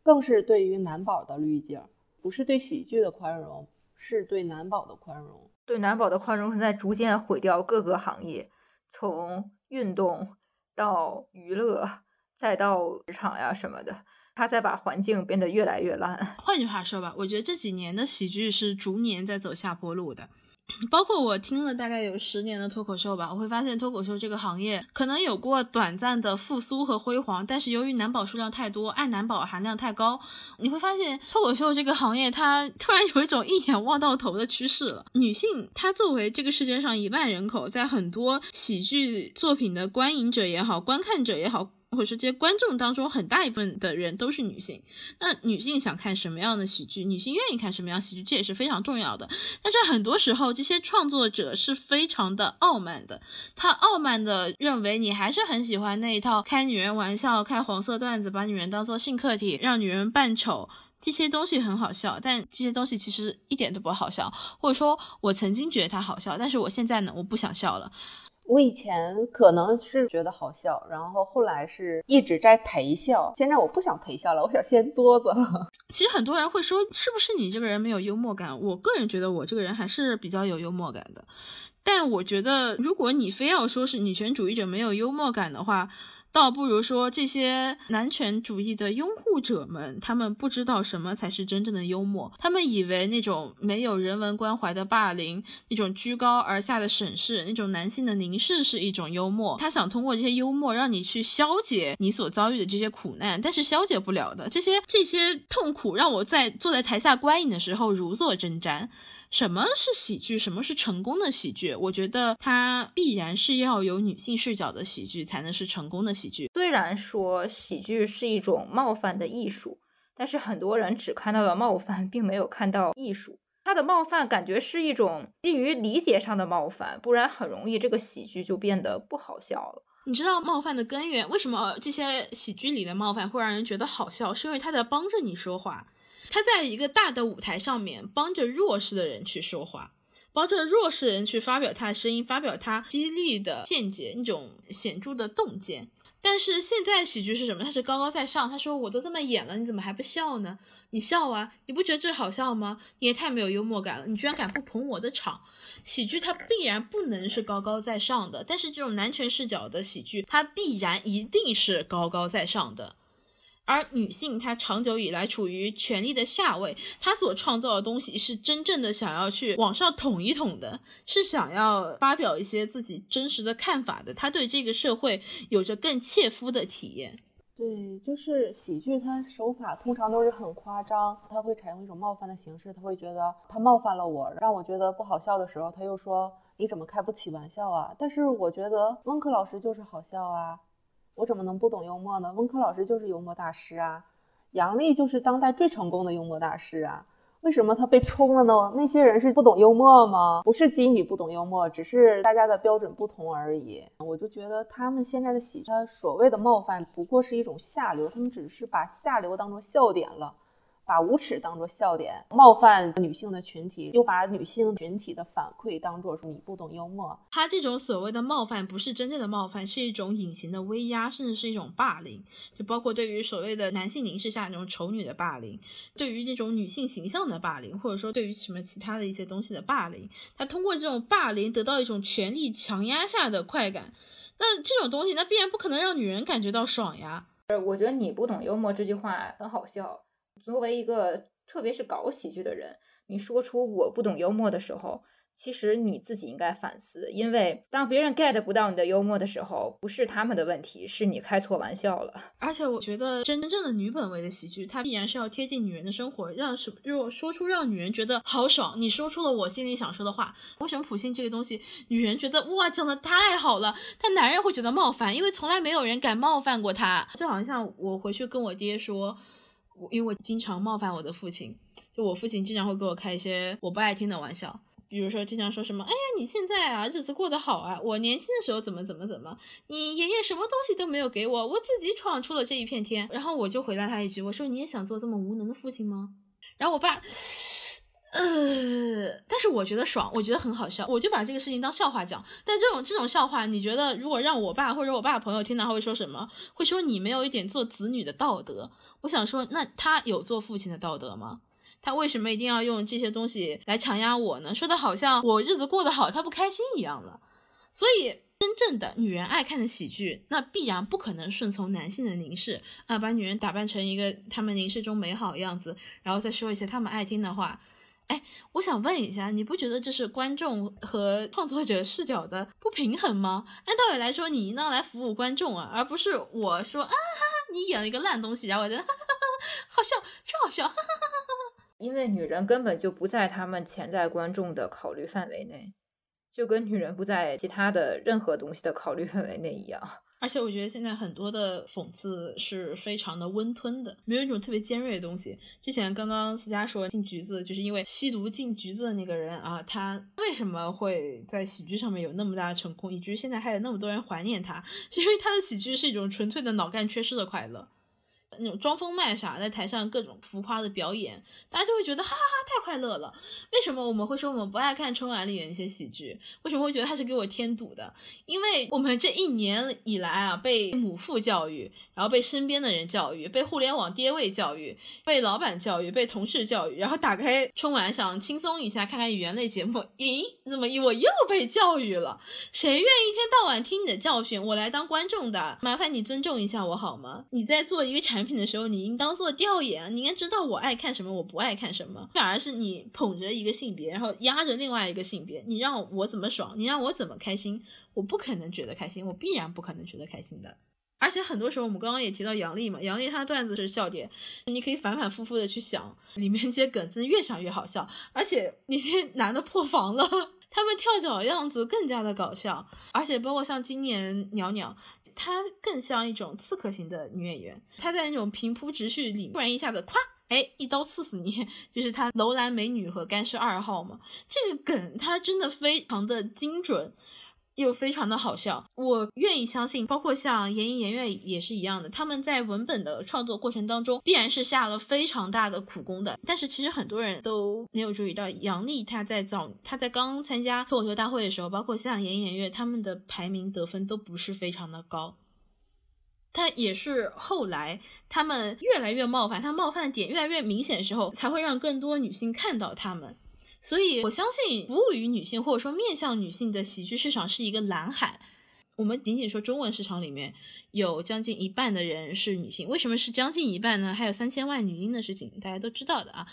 D: 更是对于男宝的滤镜。不是对喜剧的宽容，是对男宝的宽容。
C: 对男宝的宽容是在逐渐毁掉各个行业，从运动到娱乐，再到职场呀什么的，他在把环境变得越来越烂。
B: 换句话说吧，我觉得这几年的喜剧是逐年在走下坡路的。包括我听了大概有十年的脱口秀吧，我会发现脱口秀这个行业可能有过短暂的复苏和辉煌，但是由于男宝数量太多，爱男宝含量太高，你会发现脱口秀这个行业它突然有一种一眼望到头的趋势了。女性她作为这个世界上一万人口，在很多喜剧作品的观影者也好，观看者也好。或者说这些观众当中很大一部分的人都是女性，那女性想看什么样的喜剧，女性愿意看什么样喜剧，这也是非常重要的。但是很多时候，这些创作者是非常的傲慢的，他傲慢的认为你还是很喜欢那一套开女人玩笑、开黄色段子，把女人当做性客体，让女人扮丑，这些东西很好笑，但这些东西其实一点都不好笑，或者说我曾经觉得它好笑，但是我现在呢，我不想笑了。
D: 我以前可能是觉得好笑，然后后来是一直在陪笑，现在我不想陪笑了，我想掀桌子。[laughs]
B: 其实很多人会说，是不是你这个人没有幽默感？我个人觉得我这个人还是比较有幽默感的，但我觉得如果你非要说是女权主义者没有幽默感的话。倒不如说，这些男权主义的拥护者们，他们不知道什么才是真正的幽默。他们以为那种没有人文关怀的霸凌，那种居高而下的审视，那种男性的凝视是一种幽默。他想通过这些幽默让你去消解你所遭遇的这些苦难，但是消解不了的。这些这些痛苦让我在坐在台下观影的时候如坐针毡。什么是喜剧？什么是成功的喜剧？我觉得它必然是要有女性视角的喜剧才能是成功的喜剧。
C: 虽然说喜剧是一种冒犯的艺术，但是很多人只看到了冒犯，并没有看到艺术。他的冒犯感觉是一种基于理解上的冒犯，不然很容易这个喜剧就变得不好笑了。
B: 你知道冒犯的根源？为什么这些喜剧里的冒犯会让人觉得好笑？是因为他在帮着你说话。他在一个大的舞台上面帮着弱势的人去说话，帮着弱势人去发表他的声音，发表他激励的见解，那种显著的洞见。但是现在喜剧是什么？他是高高在上，他说我都这么演了，你怎么还不笑呢？你笑啊，你不觉得这好笑吗？你也太没有幽默感了，你居然敢不捧我的场！喜剧它必然不能是高高在上的，但是这种男权视角的喜剧，它必然一定是高高在上的。而女性她长久以来处于权力的下位，她所创造的东西是真正的想要去往上捅一捅的，是想要发表一些自己真实的看法的。她对这个社会有着更切肤的体验。
D: 对，就是喜剧，它手法通常都是很夸张，它会采用一种冒犯的形式，他会觉得他冒犯了我，让我觉得不好笑的时候，他又说你怎么开不起玩笑啊？但是我觉得温克老师就是好笑啊。我怎么能不懂幽默呢？温科老师就是幽默大师啊，杨笠就是当代最成功的幽默大师啊。为什么他被冲了呢？那些人是不懂幽默吗？不是金女不懂幽默，只是大家的标准不同而已。我就觉得他们现在的喜他，所谓的冒犯不过是一种下流，他们只是把下流当做笑点了。把无耻当做笑点，冒犯女性的群体，又把女性群体的反馈当做说你不懂幽默。
B: 他这种所谓的冒犯不是真正的冒犯，是一种隐形的威压，甚至是一种霸凌。就包括对于所谓的男性凝视下那种丑女的霸凌，对于那种女性形象的霸凌，或者说对于什么其他的一些东西的霸凌，他通过这种霸凌得到一种权力强压下的快感。那这种东西，那必然不可能让女人感觉到爽呀。
C: 呃，我觉得你不懂幽默这句话很好笑。作为一个，特别是搞喜剧的人，你说出我不懂幽默的时候。其实你自己应该反思，因为当别人 get 不到你的幽默的时候，不是他们的问题，是你开错玩笑了。
B: 而且我觉得真正的女本位的喜剧，它必然是要贴近女人的生活，让什若说出让女人觉得好爽，你说出了我心里想说的话。为什么普信这个东西，女人觉得哇讲的太好了，但男人会觉得冒犯，因为从来没有人敢冒犯过他。就好像我回去跟我爹说，因为我经常冒犯我的父亲，就我父亲经常会给我开一些我不爱听的玩笑。比如说，经常说什么，哎呀，你现在啊，日子过得好啊，我年轻的时候怎么怎么怎么，你爷爷什么东西都没有给我，我自己闯出了这一片天。然后我就回答他一句，我说你也想做这么无能的父亲吗？然后我爸，呃，但是我觉得爽，我觉得很好笑，我就把这个事情当笑话讲。但这种这种笑话，你觉得如果让我爸或者我爸朋友听到，会说什么？会说你没有一点做子女的道德。我想说，那他有做父亲的道德吗？他为什么一定要用这些东西来强压我呢？说的好像我日子过得好，他不开心一样了。所以，真正的女人爱看的喜剧，那必然不可能顺从男性的凝视啊，把女人打扮成一个他们凝视中美好的样子，然后再说一些他们爱听的话。哎，我想问一下，你不觉得这是观众和创作者视角的不平衡吗？按道理来说，你应当来服务观众啊，而不是我说啊哈哈，你演了一个烂东西，然后我觉得哈哈哈哈好笑，真好笑，哈哈哈哈。
C: 因为女人根本就不在他们潜在观众的考虑范围内，就跟女人不在其他的任何东西的考虑范围内一样。
B: 而且我觉得现在很多的讽刺是非常的温吞的，没有一种特别尖锐的东西。之前刚刚思佳说进局子，就是因为吸毒进局子的那个人啊，他为什么会在喜剧上面有那么大的成功，以至于现在还有那么多人怀念他，是因为他的喜剧是一种纯粹的脑干缺失的快乐。那种装疯卖傻，在台上各种浮夸的表演，大家就会觉得哈哈哈太快乐了。为什么我们会说我们不爱看春晚里的一些喜剧？为什么会觉得他是给我添堵的？因为我们这一年以来啊，被母父教育，然后被身边的人教育，被互联网爹位教育，被老板教育，被同事教育，然后打开春晚想轻松一下，看看语言类节目，咦，怎么一我又被教育了？谁愿意一天到晚听你的教训？我来当观众的，麻烦你尊重一下我好吗？你在做一个产品。的时候，你应当做调研，你应该知道我爱看什么，我不爱看什么。反而是你捧着一个性别，然后压着另外一个性别，你让我怎么爽，你让我怎么开心，我不可能觉得开心，我必然不可能觉得开心的。而且很多时候，我们刚刚也提到杨笠嘛，杨笠她的段子是笑点，你可以反反复复的去想里面这些梗，真的越想越好笑。而且那些男的破防了，[laughs] 他们跳脚的样子更加的搞笑。而且包括像今年鸟鸟。她更像一种刺客型的女演员，她在那种平铺直叙里，突然一下子咵，哎，一刀刺死你，[laughs] 就是她楼兰美女和干尸二号嘛。这个梗她真的非常的精准。又非常的好笑，我愿意相信，包括像言一言月也是一样的，他们在文本的创作过程当中必然是下了非常大的苦功的。但是其实很多人都没有注意到，杨笠她在早她在刚参加脱口秀大会的时候，包括像言一言月他们的排名得分都不是非常的高。他也是后来他们越来越冒犯，他冒犯的点越来越明显的时候，才会让更多女性看到他们。所以，我相信服务于女性或者说面向女性的喜剧市场是一个蓝海。我们仅仅说中文市场里面有将近一半的人是女性，为什么是将近一半呢？还有三千万女婴的事情，大家都知道的啊。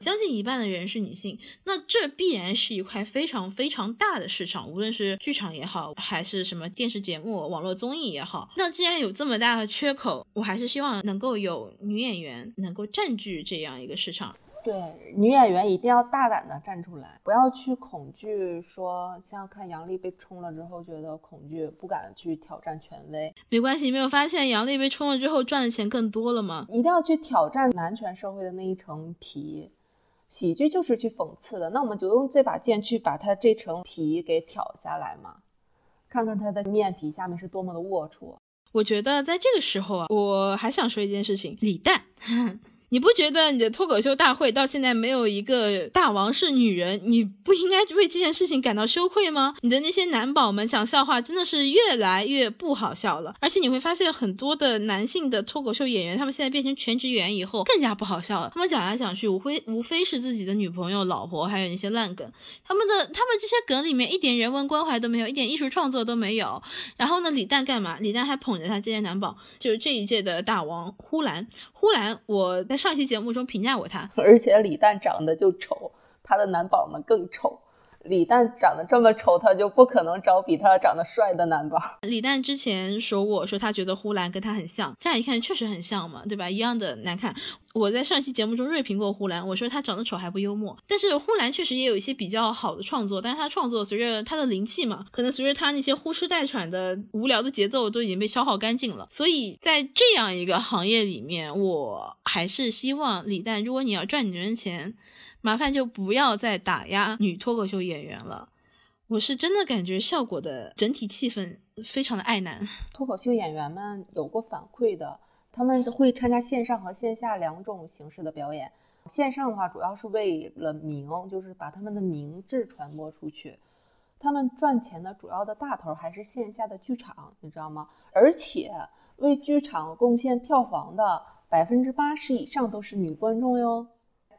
B: 将近一半的人是女性，那这必然是一块非常非常大的市场，无论是剧场也好，还是什么电视节目、网络综艺也好。那既然有这么大的缺口，我还是希望能够有女演员能够占据这样一个市场。
D: 对，女演员一定要大胆的站出来，不要去恐惧说，像看杨笠被冲了之后，觉得恐惧，不敢去挑战权威。
B: 没关系，你没有发现杨笠被冲了之后赚的钱更多了吗？
D: 一定要去挑战男权社会的那一层皮。喜剧就是去讽刺的，那我们就用这把剑去把他这层皮给挑下来嘛，看看他的面皮下面是多么的龌龊。
B: 我觉得在这个时候啊，我还想说一件事情，李诞。[laughs] 你不觉得你的脱口秀大会到现在没有一个大王是女人，你不应该为这件事情感到羞愧吗？你的那些男宝们讲笑话真的是越来越不好笑了，而且你会发现很多的男性的脱口秀演员，他们现在变成全职演员以后更加不好笑了。他们讲来讲去无非无非是自己的女朋友、老婆，还有那些烂梗。他们的他们这些梗里面一点人文关怀都没有，一点艺术创作都没有。然后呢，李诞干嘛？李诞还捧着他这些男宝，就是这一届的大王呼兰。呼兰，我在上期节目中评价过他，[laughs]
D: 而且李诞长得就丑，他的男宝们更丑。李诞长得这么丑，他就不可能找比他长得帅的男吧。
B: 李诞之前说过，说他觉得呼兰跟他很像，乍一看确实很像嘛，对吧？一样的难看。我在上期节目中锐评过呼兰，我说他长得丑还不幽默。但是呼兰确实也有一些比较好的创作，但是他创作随着他的灵气嘛，可能随着他那些呼哧带喘的无聊的节奏都已经被消耗干净了。所以在这样一个行业里面，我还是希望李诞，如果你要赚女人钱。麻烦就不要再打压女脱口秀演员了，我是真的感觉效果的整体气氛非常的爱男。
D: 脱口秀演员们有过反馈的，他们会参加线上和线下两种形式的表演。线上的话主要是为了名，就是把他们的名字传播出去。他们赚钱的主要的大头还是线下的剧场，你知道吗？而且为剧场贡献票房的百分之八十以上都是女观众哟。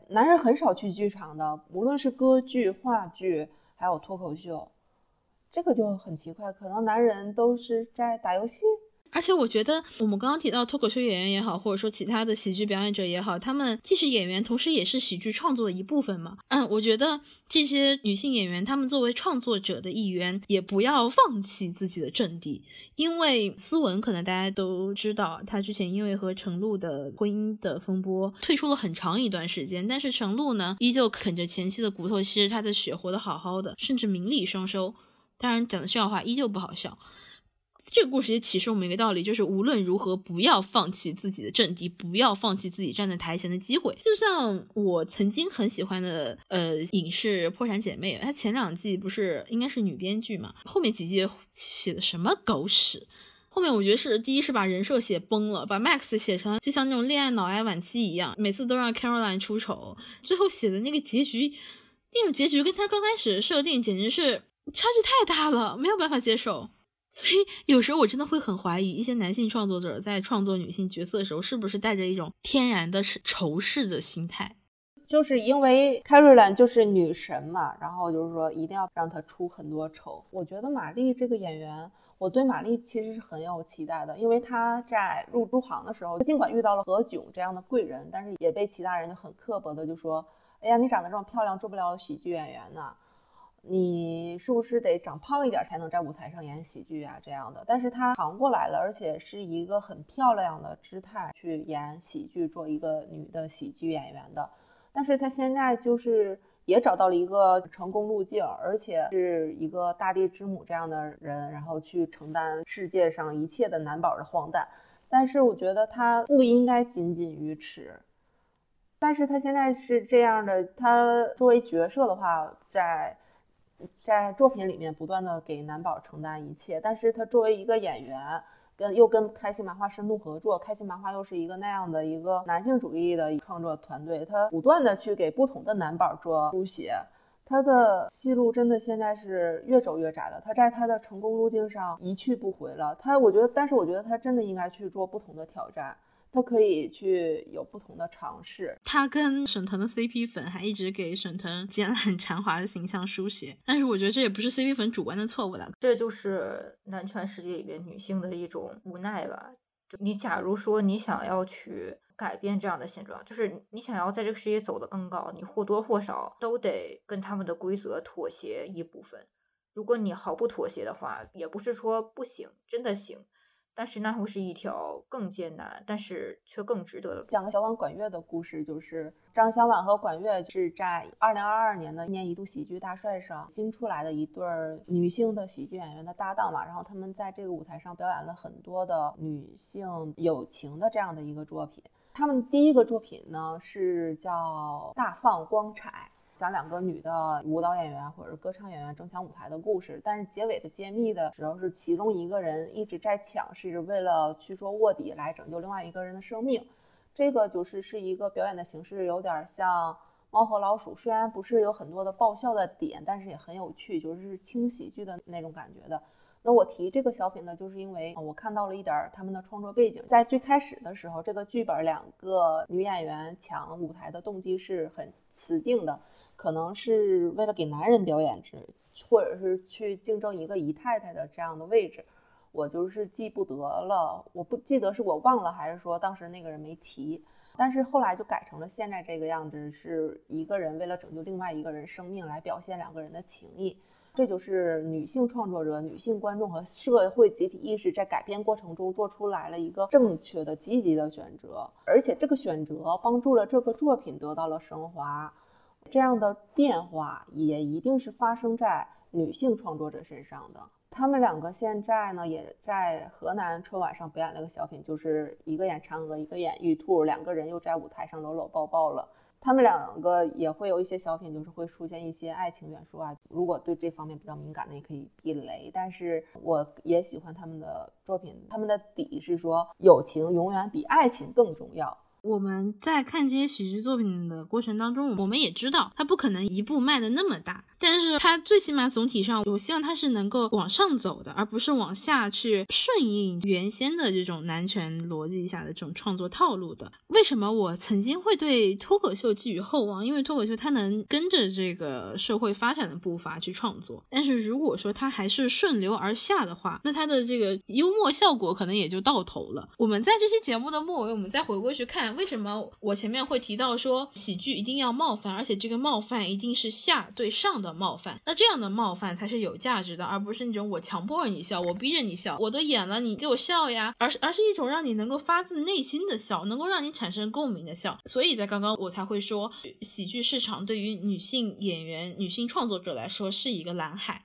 D: 男人很少去剧场的，无论是歌剧、话剧，还有脱口秀，这个就很奇怪。可能男人都是在打游戏。
B: 而且我觉得我们刚刚提到脱口秀演员也好，或者说其他的喜剧表演者也好，他们既是演员，同时也是喜剧创作的一部分嘛。嗯，我觉得这些女性演员，她们作为创作者的一员，也不要放弃自己的阵地。因为思文可能大家都知道，她之前因为和程璐的婚姻的风波退出了很长一段时间，但是程璐呢，依旧啃着前妻的骨头，吸着她的血，活得好好的，甚至名利双收。当然，讲的笑话依旧不好笑。这个故事也启示我们一个道理，就是无论如何不要放弃自己的阵地，不要放弃自己站在台前的机会。就像我曾经很喜欢的呃影视《破产姐妹》，它前两季不是应该是女编剧嘛，后面几季写的什么狗屎。后面我觉得是第一是把人设写崩了，把 Max 写成就像那种恋爱脑癌晚期一样，每次都让 Caroline 出丑，最后写的那个结局，那种结局跟他刚开始设定简直是。差距太大了，没有办法接受，所以有时候我真的会很怀疑一些男性创作者在创作女性角色的时候，是不是带着一种天然的仇视的心态？
D: 就是因为凯瑞兰就是女神嘛，然后就是说一定要让她出很多丑。我觉得玛丽这个演员，我对玛丽其实是很有期待的，因为她在入入行的时候，尽管遇到了何炅这样的贵人，但是也被其他人就很刻薄的就说：“哎呀，你长得这么漂亮，做不了喜剧演员呢。”你是不是得长胖一点才能在舞台上演喜剧啊？这样的，但是她扛过来了，而且是一个很漂亮的姿态去演喜剧，做一个女的喜剧演员的。但是她现在就是也找到了一个成功路径，而且是一个大地之母这样的人，然后去承担世界上一切的男宝的荒诞。但是我觉得她不应该仅仅于此。但是她现在是这样的，她作为角色的话，在。在作品里面不断的给男宝承担一切，但是他作为一个演员，跟又跟开心麻花深度合作，开心麻花又是一个那样的一个男性主义的创作团队，他不断的去给不同的男宝做书写，他的戏路真的现在是越走越窄了，他在他的成功路径上一去不回了，他我觉得，但是我觉得他真的应该去做不同的挑战。他可以去有不同的尝试。
B: 他跟沈腾的 CP 粉还一直给沈腾简懒馋滑的形象书写，但是我觉得这也不是 CP 粉主观的错误了，
C: 这就是男权世界里边女性的一种无奈吧。就你假如说你想要去改变这样的现状，就是你想要在这个世界走得更高，你或多或少都得跟他们的规则妥协一部分。如果你毫不妥协的话，也不是说不行，真的行。但是那会是一条更艰难，但是却更值得的。
D: 讲个小婉管乐的故事，就是张小婉和管乐是在二零二二年的一年一度喜剧大帅上新出来的一对女性的喜剧演员的搭档嘛。然后他们在这个舞台上表演了很多的女性友情的这样的一个作品。他们第一个作品呢是叫《大放光彩》。讲两个女的舞蹈演员或者是歌唱演员争抢舞台的故事，但是结尾的揭秘的时候是其中一个人一直在抢，是为了去做卧底来拯救另外一个人的生命。这个就是是一个表演的形式，有点像猫和老鼠，虽然不是有很多的爆笑的点，但是也很有趣，就是轻喜剧的那种感觉的。那我提这个小品呢，就是因为我看到了一点他们的创作背景，在最开始的时候，这个剧本两个女演员抢舞台的动机是很雌竞的。可能是为了给男人表演，或者是去竞争一个姨太太的这样的位置，我就是记不得了，我不记得是我忘了，还是说当时那个人没提。但是后来就改成了现在这个样子，是一个人为了拯救另外一个人生命来表现两个人的情谊。这就是女性创作者、女性观众和社会集体意识在改编过程中做出来了一个正确的、积极的选择，而且这个选择帮助了这个作品得到了升华。这样的变化也一定是发生在女性创作者身上的。他们两个现在呢，也在河南春晚上表演了个小品，就是一个演嫦娥，一个演玉兔，两个人又在舞台上搂搂抱抱了。他们两个也会有一些小品，就是会出现一些爱情元素啊。如果对这方面比较敏感的，也可以避雷。但是我也喜欢他们的作品，他们的底是说友情永远比爱情更重要。
B: 我们在看这些喜剧作品的过程当中，我们也知道它不可能一部卖的那么大。但是它最起码总体上，我希望它是能够往上走的，而不是往下去顺应原先的这种男权逻辑下的这种创作套路的。为什么我曾经会对脱口秀寄予厚望？因为脱口秀它能跟着这个社会发展的步伐去创作，但是如果说它还是顺流而下的话，那它的这个幽默效果可能也就到头了。我们在这期节目的末尾，我们再回过去看，为什么我前面会提到说喜剧一定要冒犯，而且这个冒犯一定是下对上的。冒犯，那这样的冒犯才是有价值的，而不是那种我强迫你笑，我逼着你笑，我都演了，你给我笑呀，而是而是一种让你能够发自内心的笑，能够让你产生共鸣的笑。所以在刚刚我才会说，喜剧市场对于女性演员、女性创作者来说是一个蓝海。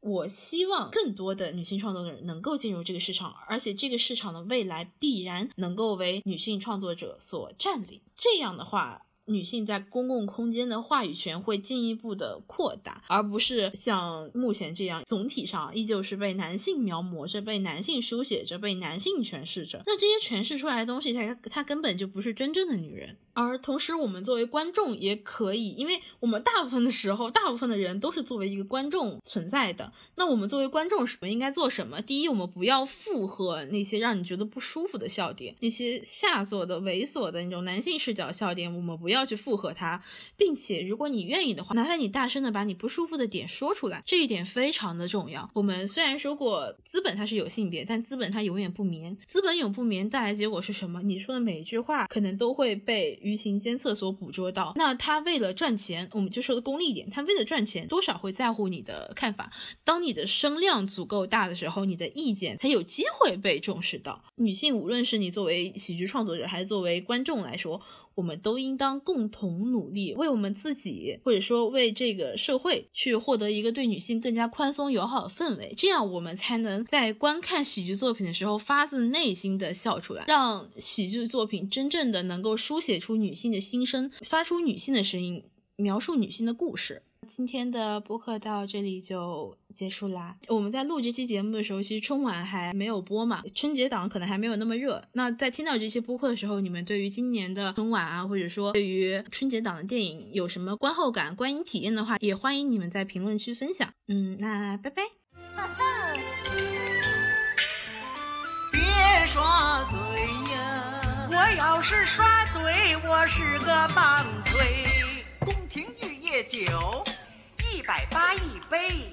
B: 我希望更多的女性创作者能够进入这个市场，而且这个市场的未来必然能够为女性创作者所占领。这样的话。女性在公共空间的话语权会进一步的扩大，而不是像目前这样，总体上依旧是被男性描摹着、被男性书写着、被男性诠释着。那这些诠释出来的东西，它它根本就不是真正的女人。而同时，我们作为观众也可以，因为我们大部分的时候，大部分的人都是作为一个观众存在的。那我们作为观众，我们应该做什么？第一，我们不要附和那些让你觉得不舒服的笑点，那些下作的、猥琐的那种男性视角笑点，我们不要要去附和他，并且，如果你愿意的话，麻烦你大声的把你不舒服的点说出来，这一点非常的重要。我们虽然说过资本它是有性别，但资本它永远不眠，资本永不眠带来结果是什么？你说的每一句话可能都会被。舆情监测所捕捉到，那他为了赚钱，我们就说的功利一点，他为了赚钱，多少会在乎你的看法。当你的声量足够大的时候，你的意见才有机会被重视到。女性，无论是你作为喜剧创作者，还是作为观众来说。我们都应当共同努力，为我们自己，或者说为这个社会，去获得一个对女性更加宽松友好的氛围，这样我们才能在观看喜剧作品的时候发自内心的笑出来，让喜剧作品真正的能够书写出女性的心声，发出女性的声音，描述女性的故事。今天的播客到这里就结束啦。我们在录这期节目的时候，其实春晚还没有播嘛，春节档可能还没有那么热。那在听到这些播客的时候，你们对于今年的春晚啊，或者说对于春节档的电影有什么观后感、观影体验的话，也欢迎你们在评论区分享。嗯，那拜拜。
E: 别耍嘴呀！我要是耍嘴，我是个棒槌。宫廷玉液酒。一百八一杯，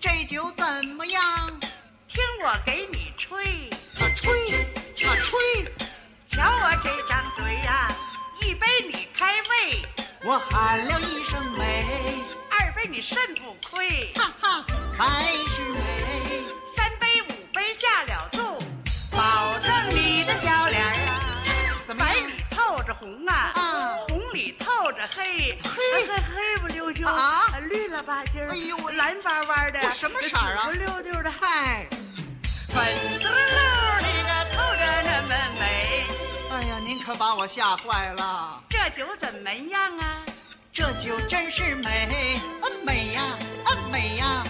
E: 这酒怎么样？听我给你吹，啊吹，啊吹！瞧我这张嘴呀，一杯你开胃，我喊了一声美，二杯你肾不亏，哈哈，还是美。三杯五杯下了肚，保证你的小脸啊，白里透着红啊，红里透着黑，黑黑黑不溜秋啊。绿了吧唧儿，哎呦，蓝巴巴的，
F: 什么色儿啊？
E: 紫溜溜的，嗨，粉嘟溜的个透着那么美。
F: 哎呀，您可把我吓坏了。
E: 这酒怎么样啊？
F: 这酒真是美，啊美呀，啊美呀，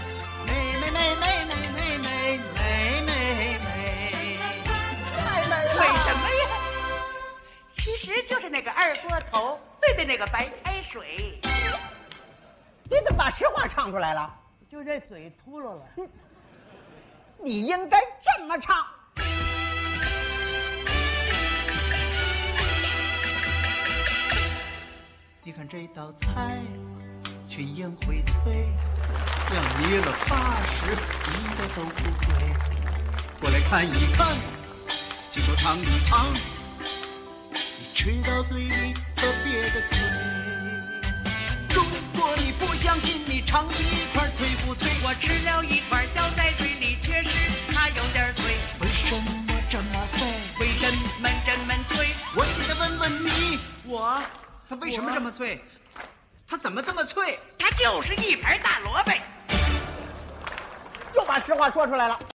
F: 美美美美美美美美美美。
E: 太美什么呀？其实就是那个二锅头兑的那个白开水。
F: 你怎么把实话唱出来了？
E: 就这嘴秃噜了。
F: 你应该这么唱。你看这道菜，群英荟萃，要捏了八十，一个都不会。过来看一看，亲手尝一尝，你吃到嘴里特别的脆。你不相信，你尝一块脆不脆？
E: 我吃了一块，嚼在嘴里，确实它有点脆。
F: 为什么这么脆？
E: 为什么这么脆？
F: 我现在问问你，
E: 我
F: 它为什么这么脆？它怎么这么脆？
E: 它就是一盘大萝卜。
F: 又把实话说出来了。